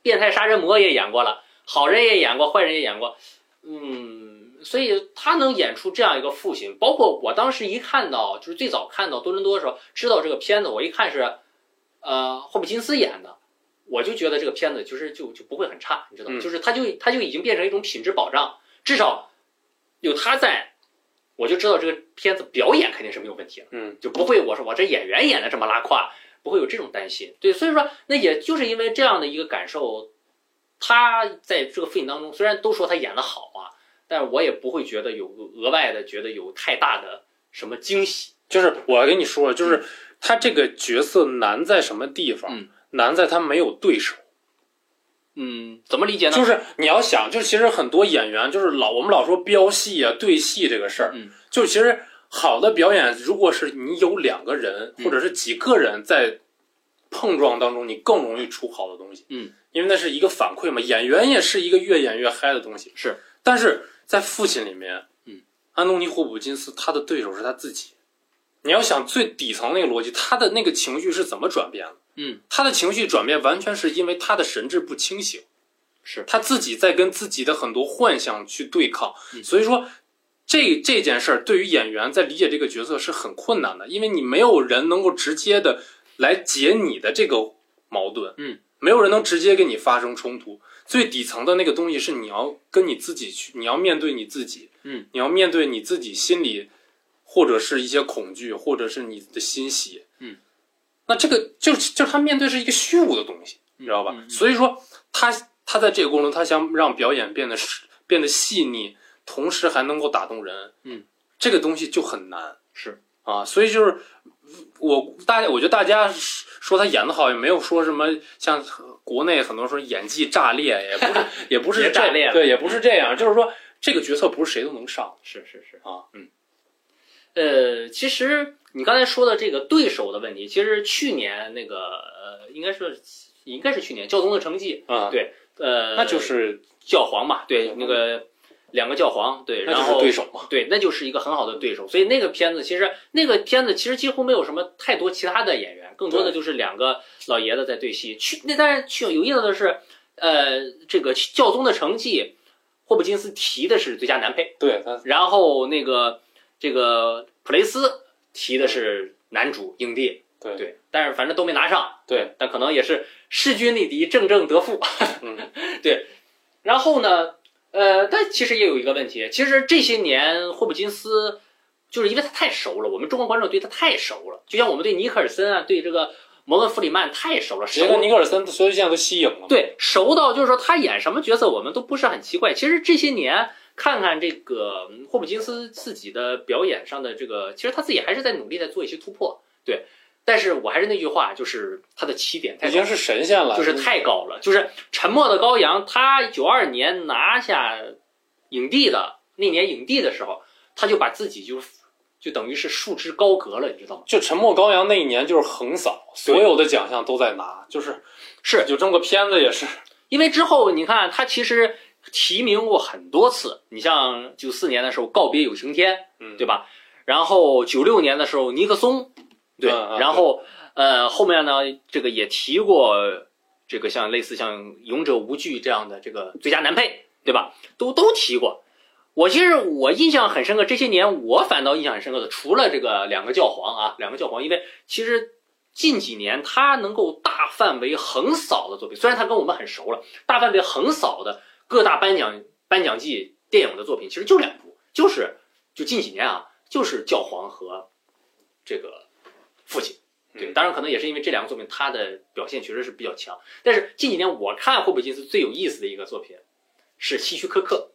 变态杀人魔也演过了，好人也演过，坏人也演过，嗯，所以他能演出这样一个父亲，包括我当时一看到，就是最早看到多伦多的时候，知道这个片子，我一看是。呃，霍普金斯演的，我就觉得这个片子就是就就不会很差，你知道吗？就是他就他就已经变成一种品质保障，至少有他在，我就知道这个片子表演肯定是没有问题的，嗯，就不会我说我这演员演的这么拉胯，不会有这种担心。对，所以说那也就是因为这样的一个感受，他在这个父亲当中，虽然都说他演的好啊，但是我也不会觉得有额外的觉得有太大的什么惊喜。就是我跟你说，就是。他这个角色难在什么地方？嗯，难在他没有对手。嗯，怎么理解呢？就是你要想，就是其实很多演员就是老我们老说飙戏啊、对戏这个事儿，嗯，就其实好的表演，如果是你有两个人嗯或者是几个人在碰撞当中，你更容易出好的东西。嗯，因为那是一个反馈嘛，演员也是一个越演越嗨的东西。是，但是在父亲里面，嗯，安东尼·霍普金斯他的对手是他自己。你要想最底层那个逻辑，他的那个情绪是怎么转变的？嗯，他的情绪转变完全是因为他的神志不清醒，是。他自己在跟自己的很多幻想去对抗，嗯。所以说这这件事儿对于演员在理解这个角色是很困难的，因为你没有人能够直接的来解你的这个矛盾，嗯，没有人能直接跟你发生冲突，最底层的那个东西是你要跟你自己去，你要面对你自己，嗯，你要面对你自己心里或者是一些恐惧，或者是你的欣喜，嗯，那这个就就他面对是一个虚无的东西，你知道吧？所以说他他在这个过程中，他想让表演变得是变得细腻，同时还能够打动人，嗯，这个东西就很难，是。啊，所以就是我大家，我觉得大家说他演的好，也没有说什么像国内很多人说演技炸裂，也不是 也不是炸裂对，也不是这样，就是说这个角色不是谁都能上是是是。啊，嗯，呃，其实你刚才说的这个对手的问题，其实去年那个呃，应该是应该是去年教宗的成绩，啊，对呃，那就是教皇嘛，对那个两个教皇，对，然后对手嘛，对，那就是一个很好的对手。所以那个片子其实那个片子其实几乎没有什么太多其他的演员，更多的就是两个老爷子在对戏。去那但是去有意思的是，呃，这个教宗的成绩，霍普金斯提的是最佳男配，对然后那个这个普雷斯提的是男主影帝，对对，但是反正都没拿上，对，但可能也是势均力敌，正正得负。嗯，然后呢，呃，但其实也有一个问题，其实这些年霍普金斯就是因为他太熟了，我们中国观众对他太熟了，就像我们对尼克尔森啊，对这个摩根弗里曼太熟了，熟杰克尼克尔森所以现在都吸引了，对熟到就是说他演什么角色我们都不是很奇怪。其实这些年看看这个嗯霍普金斯自己的表演上的这个，其实他自己还是在努力在做一些突破，对。但是我还是那句话，就是他的起点太已经是神仙了，就是太高了。就是《沉默的羔羊》，他九二年拿下影帝的那年影帝的时候，他就把自己就就等于是束之高阁了，你知道吗？就《沉默羔羊》那一年就是横扫，所有的奖项都在拿，就是是就这么个片子也是，因为之后你看他其实提名过很多次，你像九四年的时候《告别有晴天》，嗯，对吧？然后九六年的时候尼克松，对，然后呃后面呢这个也提过这个像类似像《勇者无惧》这样的这个最佳男配，对吧？都都提过。我其实我印象很深刻，这些年我反倒印象很深刻的，除了这个两个教皇啊，两个教皇，因为其实近几年他能够大范围横扫的作品，虽然他跟我们很熟了，大范围横扫的各大颁奖颁奖季电影的作品，其实就两部，就是就近几年啊，就是教皇和这个父亲。对，嗯当然可能也是因为这两个作品他的表现确实是比较强。但是近几年我看霍普金斯最有意思的一个作品是希区柯克，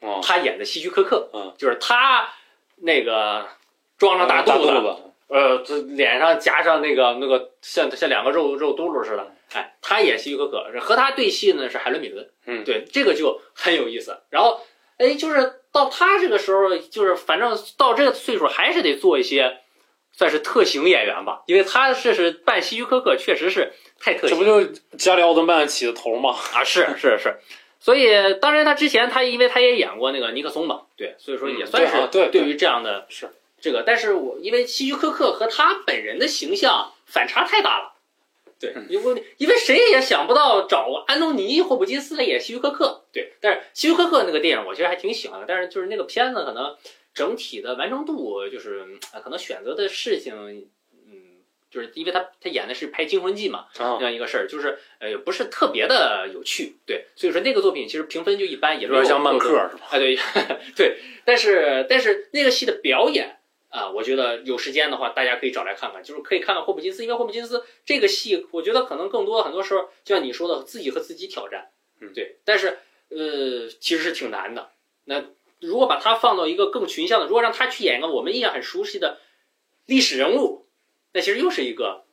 哦，他演的希区柯克，嗯，就是他那个装上大大肚子，子，呃，这脸上夹上那个那个像像两个肉肉嘟噜似的，哎，他演希区柯克，和他对戏呢是海伦米伦，嗯对，这个就很有意思。然后，哎，就是到他这个时候，就是反正到这个岁数还是得做一些算是特型演员吧，因为他这是扮希区柯克，确实是太特型这不就加里奥德曼起的头吗？啊，是是是。所以，当然，他之前他因为他也演过那个尼克松嘛，对，所以说也算是对对于这样的是这个，但是我因为希区柯克和他本人的形象反差太大了，对，嗯因为因为谁也想不到找安东尼·霍普金斯来演希区柯克，对，但是希区柯克那个电影我其实还挺喜欢的，但是就是那个片子可能整体的完成度就是呃可能选择的事情，嗯，就是因为他他演的是拍《惊魂记》嘛，啊这，样一个事儿，就是呃不是特别的有趣，对，所以说那个作品其实评分就一般，也没有有点像曼克是吧？哎，对 对，但是但是那个戏的表演啊，我觉得有时间的话，大家可以找来看看，就是可以看看霍普金斯，因为霍普金斯这个戏，我觉得可能更多很多时候，就像你说的，自己和自己挑战，嗯对，但是呃其实是挺难的。那如果把他放到一个更群像的，如果让他去演一个我们印象很熟悉的历史人物，那其实又是一个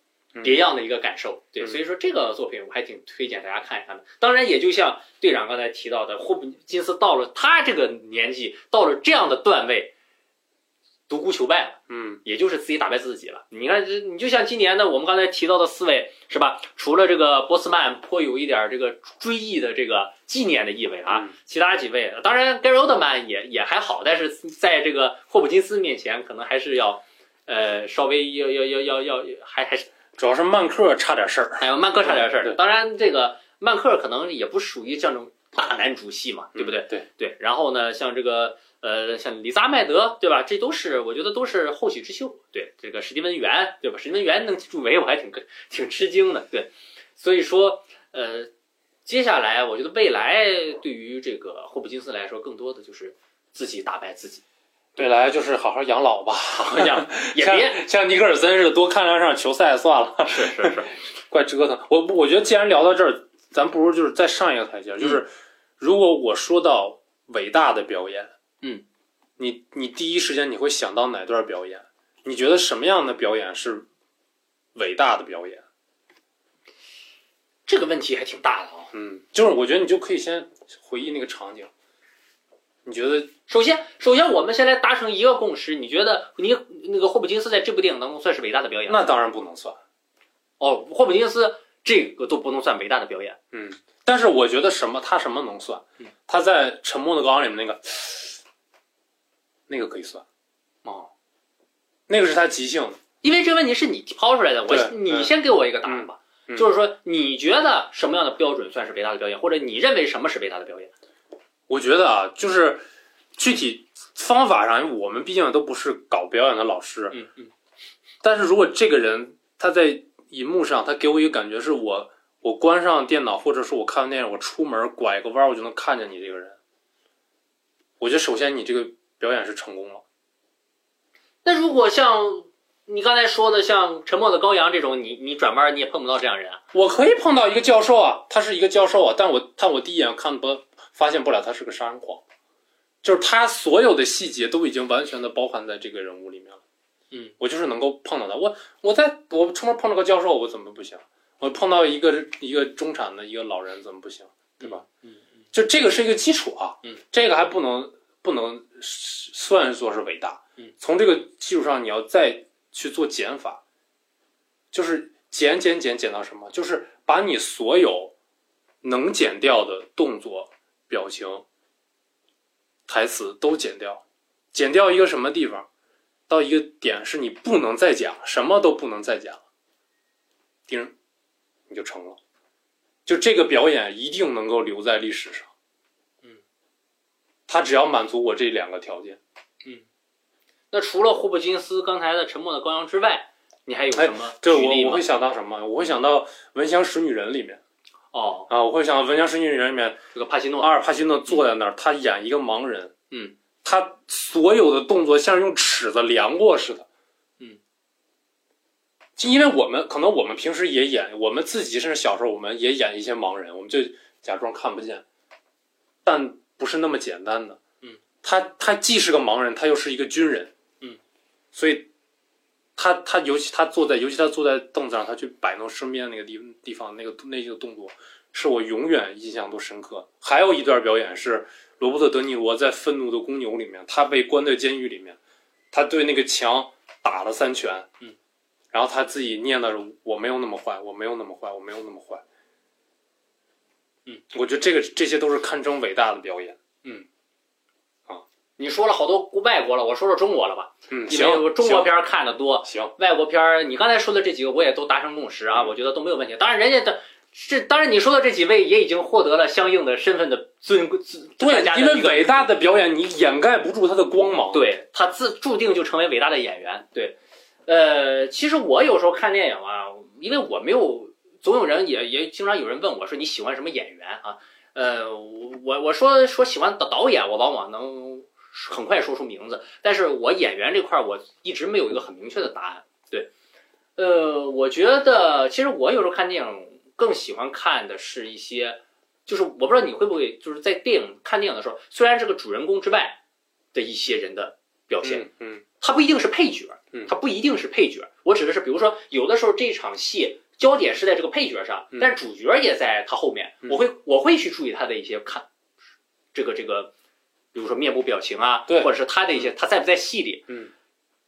别样的一个感受。对，嗯所以说这个作品我还挺推荐大家看一看的。当然，也就像队长刚才提到的，霍普金斯到了他这个年纪，到了这样的段位，独孤求败了。嗯也就是自己打败自己了。你看，这你就像今年的我们刚才提到的四位，是吧？除了这个波斯曼颇有一点这个追忆的这个纪念的意味啊，嗯其他几位，当然盖罗德曼也也还好，但是在这个霍普金斯面前，可能还是要，呃，稍微要要要要要还还是主要是曼克差点事儿。还有曼克差点事对儿。当然，这个曼克可能也不属于这种大男主戏嘛，对不对？嗯对，对。然后呢，像这个呃，像里扎麦德，对吧？这都是我觉得都是后起之秀。对，这个史蒂文元，对吧？史蒂文元能入围，我还挺挺吃惊的。对，所以说呃，接下来我觉得未来对于这个霍普金斯来说，更多的就是自己打败自己，未来就是好好养老吧，好养 也别像像尼克尔森似的，多看两场球赛算了，是是是，怪折腾。我我觉得既然聊到这儿，咱不如就是再上一个台阶，就是如果我说到伟大的表演，嗯，你你第一时间你会想到哪段表演？你觉得什么样的表演是伟大的表演？这个问题还挺大的啊、嗯，就是我觉得你就可以先回忆那个场景，你觉得首先，首先我们先来达成一个共识，你觉得你那个霍普金斯在这部电影当中算是伟大的表演？那当然不能算。哦，霍普金斯这个都不能算伟大的表演。嗯，但是我觉得什么他什么能算嗯？他在《沉默的羔羊》里面那个，那个可以算，哦，那个是他即兴的。因为这个问题是你抛出来的，我你嗯先给我一个答案吧。就是说，你觉得什么样的标准算是伟大的表演，或者你认为什么是伟大的表演？我觉得啊，就是具体方法上，我们毕竟都不是搞表演的老师，嗯嗯，但是如果这个人他在荧幕上，他给我一个感觉是我我关上电脑，或者说我看完电影，我出门拐个弯，我就能看见你这个人。我觉得首先你这个表演是成功了。那如果像你刚才说的，像《沉默的羔羊》这种，你你转弯你也碰不到这样人啊。我可以碰到一个教授啊，他是一个教授啊，但我但我第一眼看不发现不了他是个杀人狂，就是他所有的细节都已经完全的包含在这个人物里面了。嗯，我就是能够碰到他，我我在我出门碰到个教授，我怎么不行？我碰到一个一个中产的一个老人怎么不行？对吧？嗯就这个是一个基础啊，嗯，这个还不能不能算作是伟大，嗯，从这个基础上你要再去做减法，就是减减减减到什么？就是把你所有能减掉的动作、表情、台词都减掉，减掉一个什么地方？到一个点是你不能再讲，什么都不能再讲了，叮，你就成了。就这个表演一定能够留在历史上。嗯，他只要满足我这两个条件。嗯那除了霍普金斯刚才的《沉默的羔羊》之外，你还有什么这举例吗我我会？想到什么？我会想到《闻香识女人》里面哦，啊，我会想到《闻香识女人》里面，这个帕西诺，阿尔帕西诺坐在那儿，他演一个盲人，嗯，他所有的动作像是用尺子量过似的，嗯，就因为我们可能我们平时也演，我们自己甚至小时候我们也演一些盲人，我们就假装看不见，但不是那么简单的，嗯，他他既是个盲人，他又是一个军人，嗯，所以他他尤其他坐在尤其他坐在凳子上，他去摆弄身边那个地地方那个那个动作，是我永远印象都深刻。还有一段表演是罗伯特·德尼罗在《愤怒的公牛》里面，他被关在监狱里面，他对那个墙打了三拳，嗯，然后他自己念叨着：“我没有那么坏，我没有那么坏，我没有那么坏。”嗯，我觉得这个这些都是堪称伟大的表演。嗯，啊你说了好多外国了，我说说中国了吧？嗯，因行，为中国片儿看的多，行，外国片儿，你刚才说的这几个我也都达成共识啊，嗯我觉得都没有问题。当然，人家的这当然你说的这几位也已经获得了相应的身份的尊尊大对因为伟大的表演你掩盖不住他的光芒。，对他自注定就成为伟大的演员。对，呃，其实我有时候看电影啊，因为我没有，总有人也也经常有人问我说你喜欢什么演员啊？呃，我我说说喜欢导导演，我往往能很快说出名字，但是我演员这块儿我一直没有一个很明确的答案。对，呃，我觉得其实我有时候看电影更喜欢看的是一些，就是我不知道你会不会就是在电影看电影的时候，虽然这个主人公之外的一些人的表现，嗯嗯他不一定是配角，嗯他不一定是配角。我指的是，比如说，有的时候这场戏焦点是在这个配角上，嗯但是主角也在他后面，嗯我会我会去注意他的一些看，这个这个，比如说面部表情啊，对或者是他的一些他在不在戏里。嗯，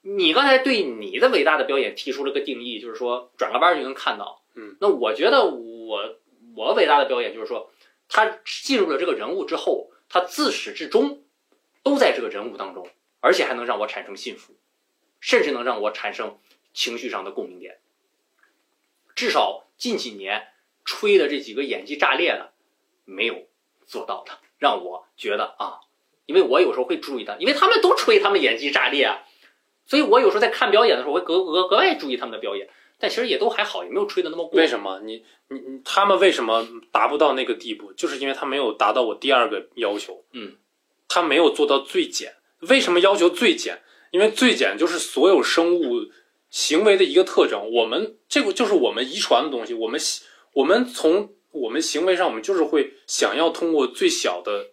你刚才对你的伟大的表演提出了个定义，就是说转个弯就能看到。嗯，那我觉得我我伟大的表演就是说，他进入了这个人物之后，他自始至终都在这个人物当中，而且还能让我产生信服，甚至能让我产生情绪上的共鸣点。至少近几年吹的这几个演技炸裂的，没有做到的，让我觉得啊，因为我有时候会注意的，因为他们都吹他们演技炸裂啊，所以我有时候在看表演的时候，我会格格格外注意他们的表演，但其实也都还好，也没有吹的那么过。为什么你你你他们为什么达不到那个地步？就是因为他没有达到我第二个要求，嗯，他没有做到最简。为什么要求最简？因为最简就是所有生物行为的一个特征。我们这个就是我们遗传的东西。我们我们从我们行为上，我们就是会想要通过最小的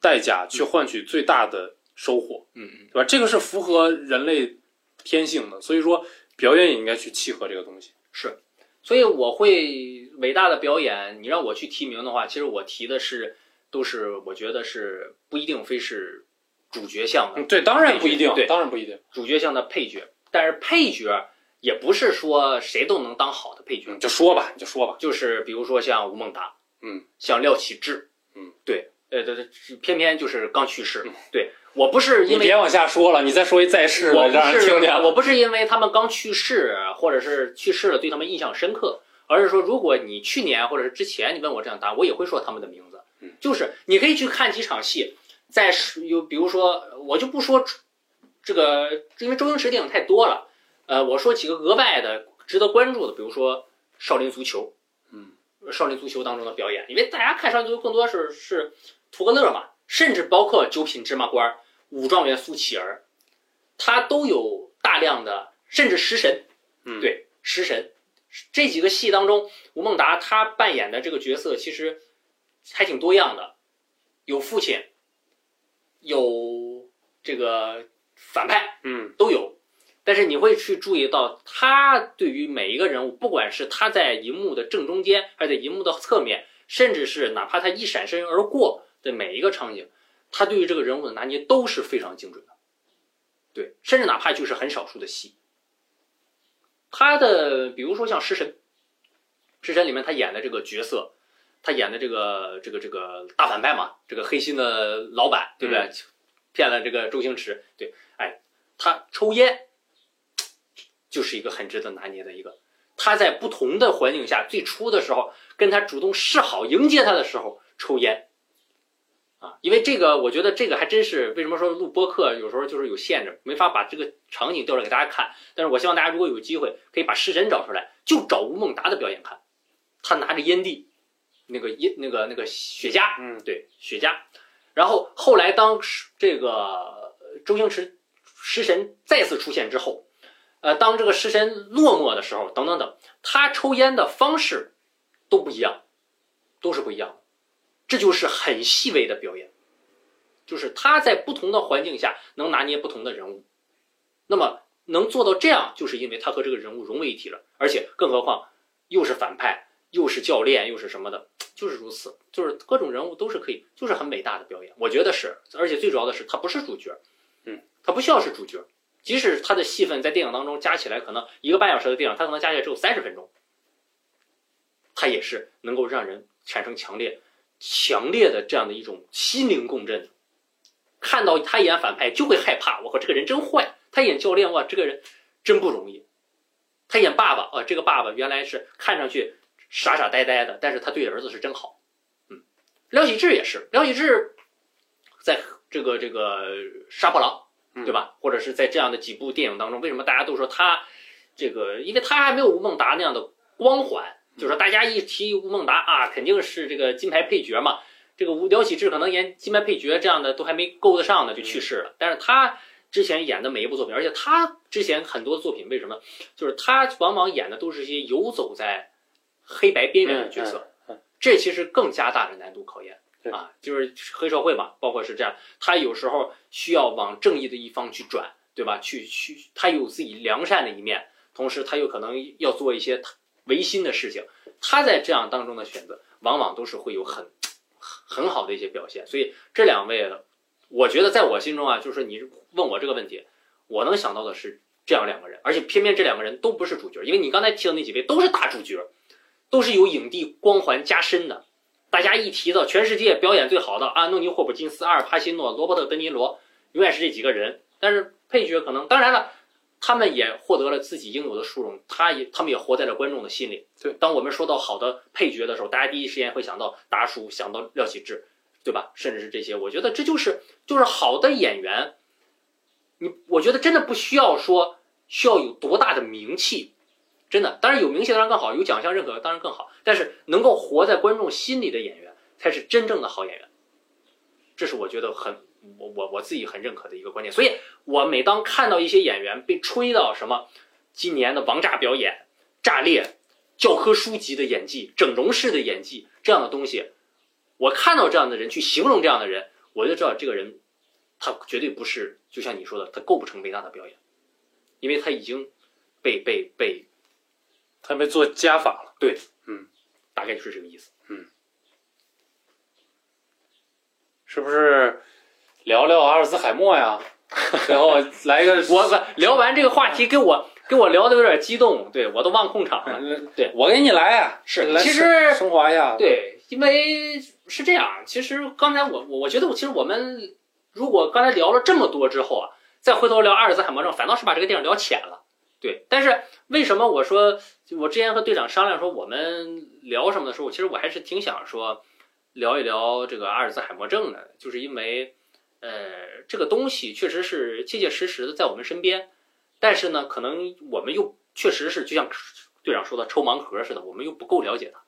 代价去换取最大的收获，嗯嗯，对吧？这个是符合人类天性的。所以说，表演也应该去契合这个东西。是，所以我会伟大的表演，你让我去提名的话，其实我提的是都是我觉得是不一定非是主角项的，嗯，对，当然不一定，对当然不一定。主角项的配角，但是配角也不是说谁都能当好的配角，嗯，就说吧，你就说吧。就是比如说像吴孟达，嗯，像廖启智，嗯，对，呃，对对，偏偏就是刚去世，嗯对我不是因为你别往下说了，你再说一在世的，我不让人是听见。我不是因为他们刚去世，或者是去世了对他们印象深刻，而是说，如果你去年或者是之前你问我这样答，我也会说他们的名字。嗯就是你可以去看几场戏，在有比如说，我就不说这个，因为周星驰电影太多了，呃，我说几个额外的值得关注的，比如说《少林足球》，嗯，《少林足球》当中的表演，因为大家看《少林足球》更多是是图个乐嘛，甚至包括《九品芝麻官》。武状元苏乞儿，他都有大量的，甚至食神，嗯。对食神。这几个戏当中，吴孟达他扮演的这个角色其实还挺多样的，有父亲，有这个反派嗯都有，但是你会去注意到他对于每一个人物，不管是他在荧幕的正中间，还是在荧幕的侧面，甚至是哪怕他一闪身而过的每一个场景。他对于这个人物的拿捏都是非常精准的，对，甚至哪怕就是很少数的戏，他的比如说像《食神》，《食神》里面他演的这个角色，他演的这个这个这个大反派嘛，这个黑心的老板，对不对？骗了这个周星驰，对，哎，他抽烟，就是一个很值得拿捏的一个。他在不同的环境下，最初的时候跟他主动示好迎接他的时候抽烟。啊，因为这个，我觉得这个还真是为什么说录播客有时候就是有限制，没法把这个场景调出来给大家看。但是我希望大家如果有机会，可以把食神找出来，就找吴孟达的表演看。他拿着烟蒂，那个烟那个那个雪茄，嗯，对雪茄。然后后来当这个周星驰食神再次出现之后，呃，当这个食神落寞的时候，等等等，他抽烟的方式都不一样，都是不一样。这就是很细微的表演，就是他在不同的环境下能拿捏不同的人物，那么能做到这样，就是因为他和这个人物融为一体了，而且更何况又是反派，又是教练，又是什么的，就是如此，就是各种人物都是可以，就是很伟大的表演，我觉得是，而且最主要的是他不是主角，嗯，他不需要是主角，即使他的戏份在电影当中加起来可能一个半小时的电影，他可能加起来只有三十分钟，他也是能够让人产生强烈。强烈的这样的一种心灵共振，看到他演反派就会害怕。我靠，这个人真坏！他演教练，哇，这个人真不容易。他演爸爸，啊，这个爸爸原来是看上去傻傻呆呆的，但是他对儿子是真好。嗯，廖启智也是，廖启智在这个这个杀破狼，对吧？或者是在这样的几部电影当中，为什么大家都说他这个？因为他还没有吴孟达那样的光环。就是说，大家一提吴孟达啊，肯定是这个金牌配角嘛。这个吴廖启智可能连金牌配角这样的都还没够得上呢，就去世了。但是他之前演的每一部作品，而且他之前很多作品，为什么？就是他往往演的都是一些游走在黑白边缘的角色，这其实更加大的难度考验啊。就是黑社会嘛，包括是这样，他有时候需要往正义的一方去转，对吧？去去，他有自己良善的一面，同时他又可能要做一些。违心的事情，他在这样当中的选择，往往都是会有很很好的一些表现。所以这两位，我觉得在我心中啊，就是你问我这个问题，我能想到的是这样两个人，而且偏偏这两个人都不是主角，因为你刚才提的那几位都是大主角，都是有影帝光环加身的。大家一提到全世界表演最好的安东尼·霍普金斯、阿尔帕西诺、罗伯特·德尼罗，永远是这几个人。但是配角可能，当然了，他们也获得了自己应有的殊荣，他也他们也活在了观众的心里。对，当我们说到好的配角的时候，大家第一时间会想到达叔，想到廖启智，对吧？甚至是这些，我觉得这就是就是好的演员。你我觉得真的不需要说需要有多大的名气，真的，当然有名气当然更好，有奖项认可当然更好。但是能够活在观众心里的演员，才是真正的好演员。这是我觉得很我我我自己很认可的一个观点。所以我每当看到一些演员被吹到什么今年的王炸表演、炸裂、教科书级的演技、整容式的演技这样的东西，我看到这样的人去形容这样的人，我就知道这个人他绝对不是就像你说的，他构不成伟大的表演，因为他已经被被被他被做加法了。对，嗯，大概就是这个意思。嗯是不是聊聊阿尔兹海默呀？然后来一个，我我聊完这个话题，给我给我聊的有点激动，对我都忘控场了。对我给你来啊、是来其实升华一下。对，因为是这样，其实刚才我我我觉得，其实我们如果刚才聊了这么多之后啊，再回头聊阿尔兹海默症，反倒是把这个电影聊浅了。对，但是为什么我说我之前和队长商量说我们聊什么的时候，其实我还是挺想说聊一聊这个阿尔兹海默症的，就是因为呃这个东西确实是切切实实的在我们身边，但是呢，可能我们又确实是就像队长说的抽盲盒似的，我们又不够了解它，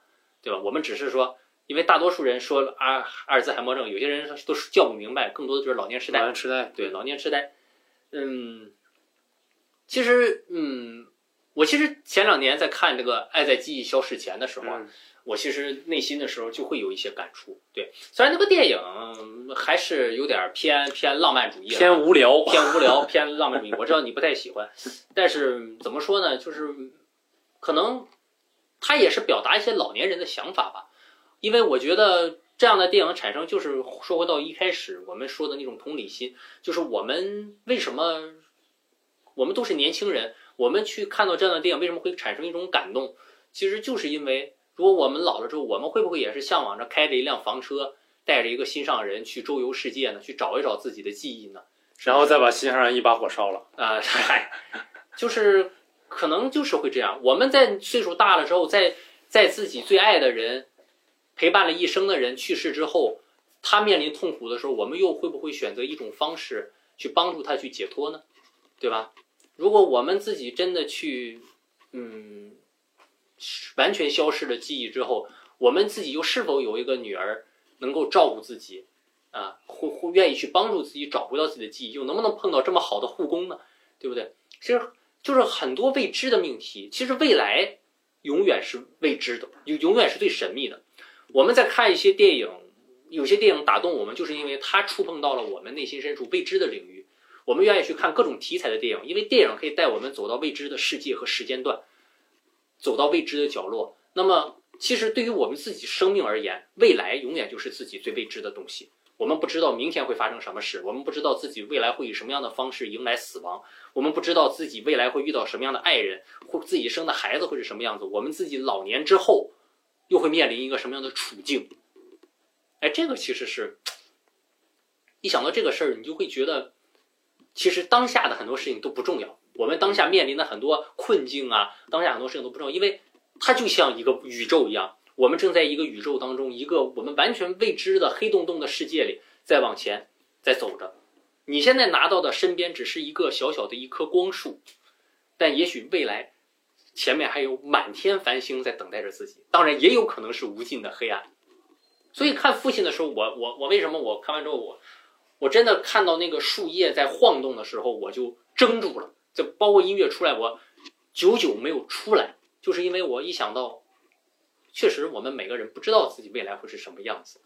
对吧？我们只是说。因为大多数人说阿阿尔兹海默症，有些人都是叫不明白，更多的就是老年痴呆老。年痴呆，对，老年痴呆。嗯，其实，嗯，我其实前两年在看这个《爱在记忆消逝前》的时候啊，嗯我其实内心的时候就会有一些感触。对，虽然那个电影还是有点偏偏浪漫主义啊，偏无聊。偏无聊，偏浪漫主义。我知道你不太喜欢，但是怎么说呢？就是可能他也是表达一些老年人的想法吧。因为我觉得这样的电影产生，就是说回到一开始我们说的那种同理心，就是我们为什么我们都是年轻人，我们去看到这样的电影，为什么会产生一种感动？其实就是因为，如果我们老了之后，我们会不会也是向往着开着一辆房车，带着一个心上人去周游世界呢？去找一找自己的记忆呢？然后再把心上人一把火烧了。啊，嗨，就是可能就是会这样。我们在岁数大了之后，在在自己最爱的人陪伴了一生的人去世之后，他面临痛苦的时候，我们又会不会选择一种方式去帮助他去解脱呢？对吧？如果我们自己真的去，嗯，完全消失了记忆之后，我们自己又是否有一个女儿能够照顾自己？啊，会会愿意去帮助自己找回到自己的记忆，又能不能碰到这么好的护工呢？对不对？其实就是很多未知的命题。其实未来永远是未知的，永永远是最神秘的。我们在看一些电影，有些电影打动我们，就是因为它触碰到了我们内心深处未知的领域。我们愿意去看各种题材的电影，因为电影可以带我们走到未知的世界和时间段，走到未知的角落。那么，其实对于我们自己生命而言，未来永远就是自己最未知的东西。我们不知道明天会发生什么事，我们不知道自己未来会以什么样的方式迎来死亡，我们不知道自己未来会遇到什么样的爱人，或自己生的孩子会是什么样子，我们自己老年之后又会面临一个什么样的处境？哎，这个其实是，一想到这个事儿，你就会觉得，其实当下的很多事情都不重要。我们当下面临的很多困境啊，当下很多事情都不重要，因为它就像一个宇宙一样。我们正在一个宇宙当中，一个我们完全未知的黑洞洞的世界里，在往前，在走着。你现在拿到的身边只是一个小小的一棵光束，但也许未来前面还有满天繁星在等待着自己。当然，也有可能是无尽的黑暗。所以看父亲的时候，我我我为什么我看完之后我我真的看到那个树叶在晃动的时候，我就怔住了。就包括音乐出来，我久久没有出来，就是因为我一想到。确实，我们每个人不知道自己未来会是什么样子。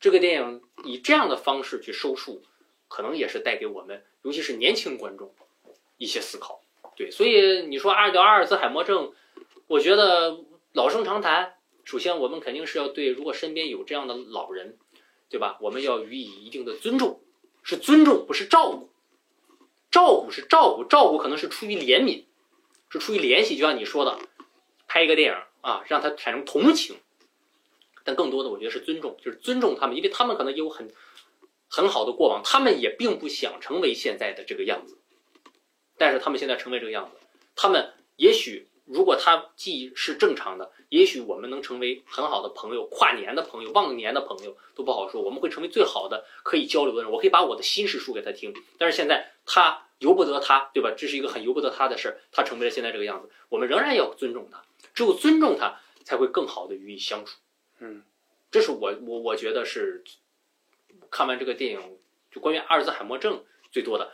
这个电影以这样的方式去收束，可能也是带给我们，尤其是年轻观众一些思考。对，所以你说阿聊阿尔兹海默症，我觉得老生常谈。首先，我们肯定是要对，如果身边有这样的老人，对吧？我们要予以一定的尊重，是尊重，不是照顾。照顾是照顾，照顾可能是出于怜悯，是出于怜惜，就像你说的，拍一个电影啊，让他产生同情。但更多的，我觉得是尊重，就是尊重他们，因为他们可能有很很好的过往，他们也并不想成为现在的这个样子，但是他们现在成为这个样子，他们也许如果他记忆是正常的，也许我们能成为很好的朋友，跨年的朋友、忘年的朋友都不好说，我们会成为最好的可以交流的人，我可以把我的心事说给他听。但是现在他由不得他，对吧？这是一个很由不得他的事儿，他成为了现在这个样子，我们仍然要尊重他，只有尊重他，才会更好的与以相处。嗯，这是我我我觉得是看完这个电影，就关于阿尔兹海默症最多的。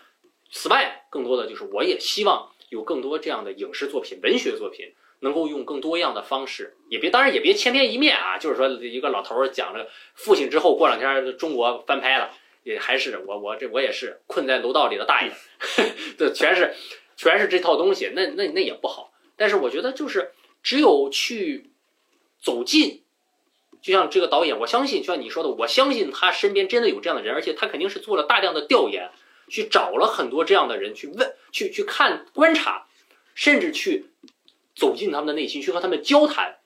此外，更多的就是我也希望有更多这样的影视作品、文学作品，能够用更多样的方式，也别当然也别千篇一面啊。就是说，一个老头儿讲了父亲之后，过两天中国翻拍了，也还是我我这我也是困在楼道里的大爷，这全是全是这套东西，那那那也不好。但是我觉得就是只有去走进。就像这个导演，我相信，就像你说的，我相信他身边真的有这样的人，而且他肯定是做了大量的调研，去找了很多这样的人去问、去去看、观察，甚至去走进他们的内心，去和他们交谈，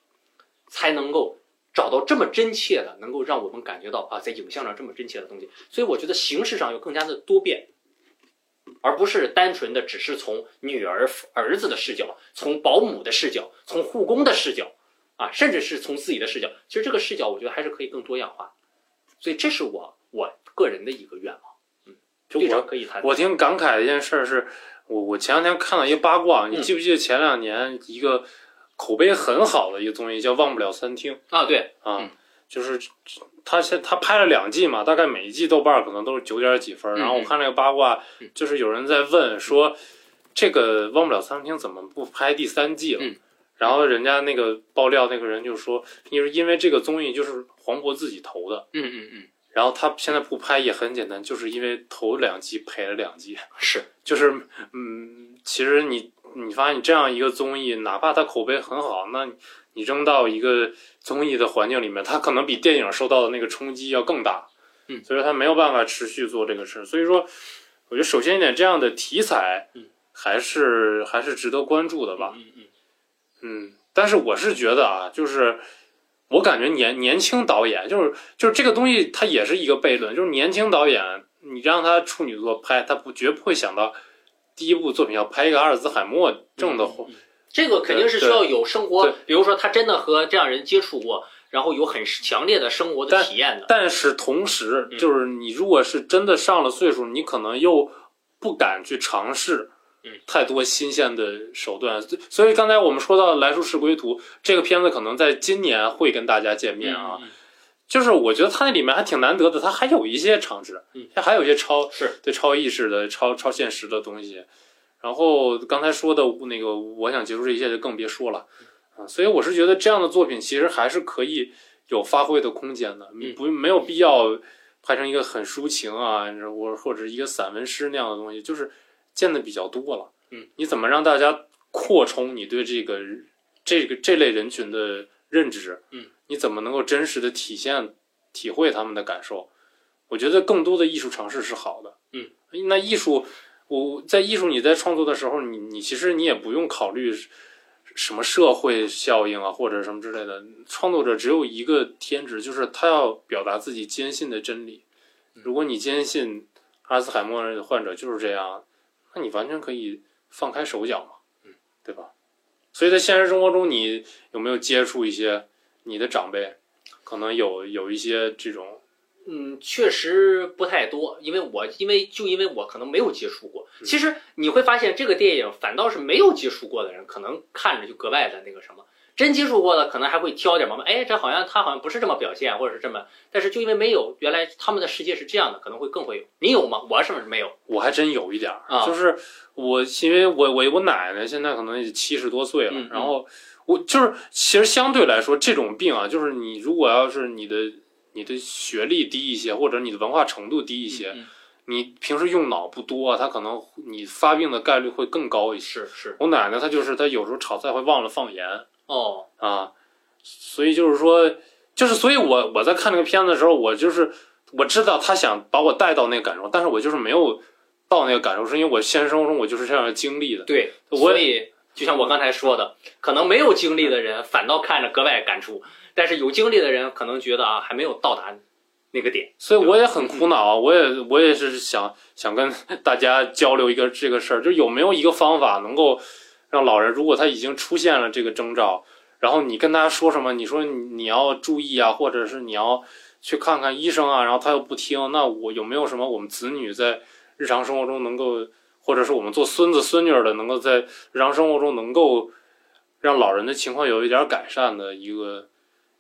才能够找到这么真切的，能够让我们感觉到啊，在影像上这么真切的东西。所以我觉得形式上要更加的多变，而不是单纯的只是从女儿、儿子的视角，从保姆的视角，从护工的视角。啊，甚至是从自己的视角，其实这个视角我觉得还是可以更多样化，所以这是我我个人的一个愿望。我可以谈。我挺感慨的一件事是，我我前两天看到一个八卦，你记不记得前两年一个口碑很好的一个综艺叫《忘不了餐厅》啊？对啊，就是他现他拍了两季嘛，大概每一季豆瓣可能都是九点几分。然后我看那个八卦，就是有人在问说，这个《忘不了餐厅》怎么不拍第三季了？然后人家那个爆料那个人就说，因为因为这个综艺就是黄渤自己投的，嗯嗯嗯，然后他现在不拍也很简单，就是因为头两季赔了两季，是，就是嗯，其实你你发现你这样一个综艺，哪怕它口碑很好，那你扔到一个综艺的环境里面，它可能比电影受到的那个冲击要更大，嗯，所以说他没有办法持续做这个事，所以说我觉得首先一点，这样的题材，嗯，还是还是值得关注的吧，嗯嗯。嗯，但是我是觉得啊，就是我感觉年年轻导演，就是就是这个东西，它也是一个悖论，就是年轻导演，你让他处女座拍，他不绝不会想到第一部作品要拍一个阿尔兹海默症的，这个肯定是需要有生活，比如说他真的和这样人接触过，然后有很强烈的生活的体验的。但是同时，就是你如果是真的上了岁数，你可能又不敢去尝试。太多新鲜的手段，所以刚才我们说到《来书是归途》这个片子，可能在今年会跟大家见面啊。就是我觉得它那里面还挺难得的，它还有一些尝试，它还有一些超是对超意识的、超超现实的东西。然后刚才说的那个，我想结束这一切就更别说了啊。所以我是觉得这样的作品其实还是可以有发挥的空间的，不没有必要拍成一个很抒情啊，或或者一个散文诗那样的东西，就是。见的比较多了，嗯，你怎么让大家扩充你对这个这个这类人群的认知？嗯，你怎么能够真实的体现、体会他们的感受？我觉得更多的艺术尝试是好的，嗯，那艺术，我在艺术你在创作的时候，你你其实你也不用考虑什么社会效应啊，或者什么之类的。创作者只有一个天职，就是他要表达自己坚信的真理。如果你坚信阿兹海默患者就是这样。那你完全可以放开手脚嘛，嗯，对吧？所以在现实生活中，你有没有接触一些你的长辈？可能有有一些这种，嗯，确实不太多，因为我因为就因为我可能没有接触过。其实你会发现，这个电影反倒是没有接触过的人，可能看着就格外的那个什么。真接触过的可能还会挑点毛病，哎，这好像他好像不是这么表现，或者是这么，但是就因为没有，原来他们的世界是这样的，可能会更会有。你有吗？我是不是没有？我还真有一点儿，就是我因为我我我奶奶现在可能也七十多岁了，然后我就是其实相对来说这种病啊，就是你如果要是你的你的学历低一些，或者你的文化程度低一些，你平时用脑不多，他可能你发病的概率会更高一些。是是，我奶奶她就是她有时候炒菜会忘了放盐。哦啊，所以就是说，就是所以，我我在看这个片子的时候，我就是我知道他想把我带到那个感受，但是我就是没有到那个感受，是因为我现实生活中我就是这样经历的。对，所以就像我刚才说的，可能没有经历的人反倒看着格外感触，但是有经历的人可能觉得啊还没有到达那个点。所以我也很苦恼啊，我也我也是想想跟大家交流一个这个事儿，就有没有一个方法能够让老人，如果他已经出现了这个征兆，然后你跟他说什么，你说你你要注意啊，或者是你要去看看医生啊，然后他又不听，那我有没有什么我们子女在日常生活中能够，或者是我们做孙子孙女儿的，能够在日常生活中能够让老人的情况有一点改善的一个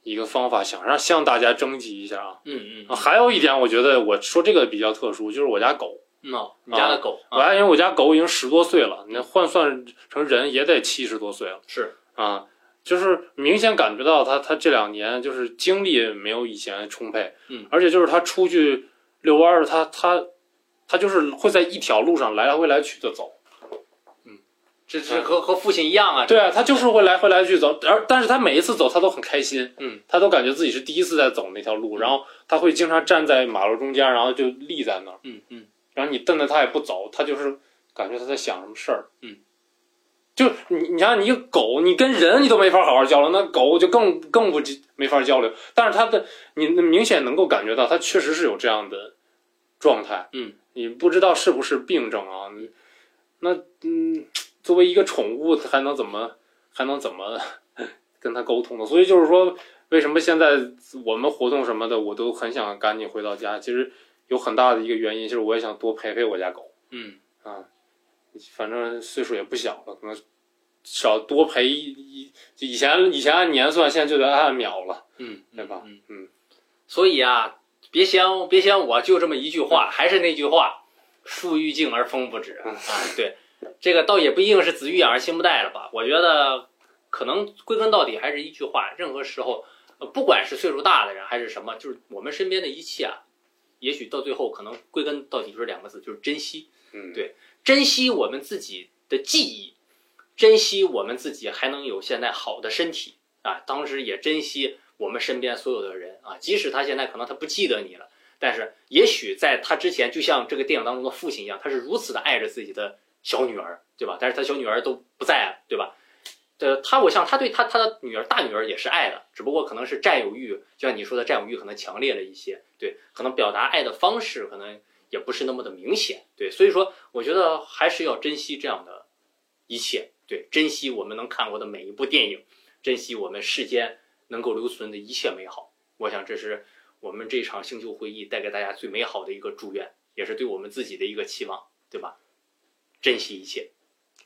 一个方法，想让向大家征集一下啊。嗯嗯啊，还有一点，我觉得我说这个比较特殊，就是我家狗。嗯哦，你家的狗我家因为我家狗已经十多岁了，那换算成人也得七十多岁了是啊，就是明显感觉到它它这两年就是精力没有以前充沛，嗯，而且就是它出去遛弯儿，它它它就是会在一条路上来回来去的走。这是和和父亲一样啊。对啊，他就是会来回来去走，而但是他每一次走，他都很开心，嗯，他都感觉自己是第一次在走那条路，然后他会经常站在马路中间，然后就立在那儿。嗯嗯然后你瞪着它也不走，它就是感觉它在想什么事儿。嗯，就你你像你一个狗，你跟人你都没法好好交流，那狗就更更不没法交流。但是它的你明显能够感觉到，它确实是有这样的状态。嗯，你不知道是不是病症啊？你那嗯，作为一个宠物，还能怎么还能怎么 跟它沟通呢？所以就是说，为什么现在我们活动什么的，我都很想赶紧回到家。其实有很大的一个原因，就是我也想多陪陪我家狗嗯啊。反正岁数也不小了，可能少多陪一一以前以前按年算，现在就得按秒了，嗯，对吧？嗯，嗯，所以啊，别嫌别嫌我就这么一句话，还是那句话，树欲静而风不止啊。对，这个倒也不一定是子欲养而亲不待了吧？我觉得可能归根到底还是一句话，任何时候，呃，不管是岁数大的人还是什么，就是我们身边的一切啊，也许到最后可能归根到底就是两个字，就是珍惜。嗯，对珍惜我们自己的记忆，珍惜我们自己还能有现在好的身体啊，当时也珍惜我们身边所有的人啊，即使他现在可能他不记得你了，但是也许在他之前，就像这个电影当中的父亲一样，他是如此的爱着自己的小女儿，对吧？但是他小女儿都不在了，对吧？呃，他我想他对他他的女儿大女儿也是爱的，只不过可能是占有欲，就像你说的占有欲可能强烈了一些，对，可能表达爱的方式可能也不是那么的明显，对，所以说我觉得还是要珍惜这样的一切，对，珍惜我们能看过的每一部电影，珍惜我们世间能够留存的一切美好。我想这是我们这场星球会议带给大家最美好的一个祝愿，也是对我们自己的一个期望，对吧？珍惜一切，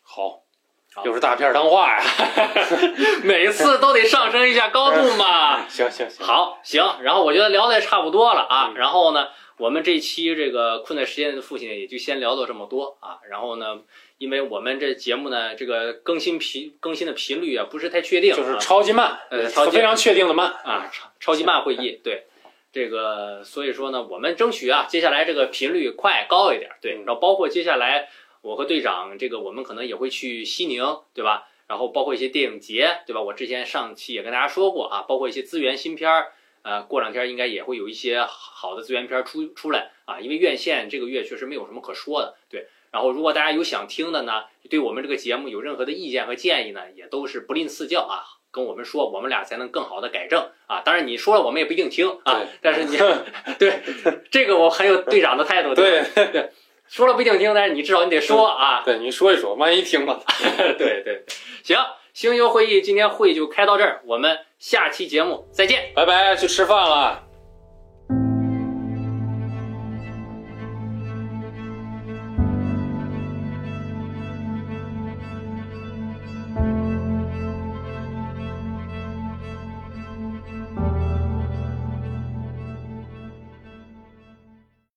好好，又是大片儿谈话呀。每次都得上升一下高度嘛。行行行，好，行，然后我觉得聊的也差不多了啊，嗯。然后呢，我们这期这个困在时间的父亲也就先聊到这么多啊，然后呢，因为我们这节目呢，这个更新频更新的频率啊不是太确定，就是啊超级慢，呃超级非常确定的慢。啊，超超级慢会议，对，这个所以说呢，我们争取啊，接下来这个频率快高一点，对，嗯。然后包括接下来我和队长这个，我们可能也会去西宁，对吧？然后包括一些电影节，对吧？我之前上期也跟大家说过啊，包括一些资源新片儿，呃，过两天应该也会有一些好的资源片儿出出来啊，因为院线这个月确实没有什么可说的，对。然后如果大家有想听的呢，对我们这个节目有任何的意见和建议呢，也都是不吝赐教啊，跟我们说，我们俩才能更好的改正啊。当然你说了，我们也不一定听啊，但是你 对这个我很有队长的态度，吧对对，说了不一定听，但是你至少你得说啊，对，你说一说，万一听了，对对，行，星球会议今天会就开到这儿，我们下期节目再见。拜拜，去吃饭了。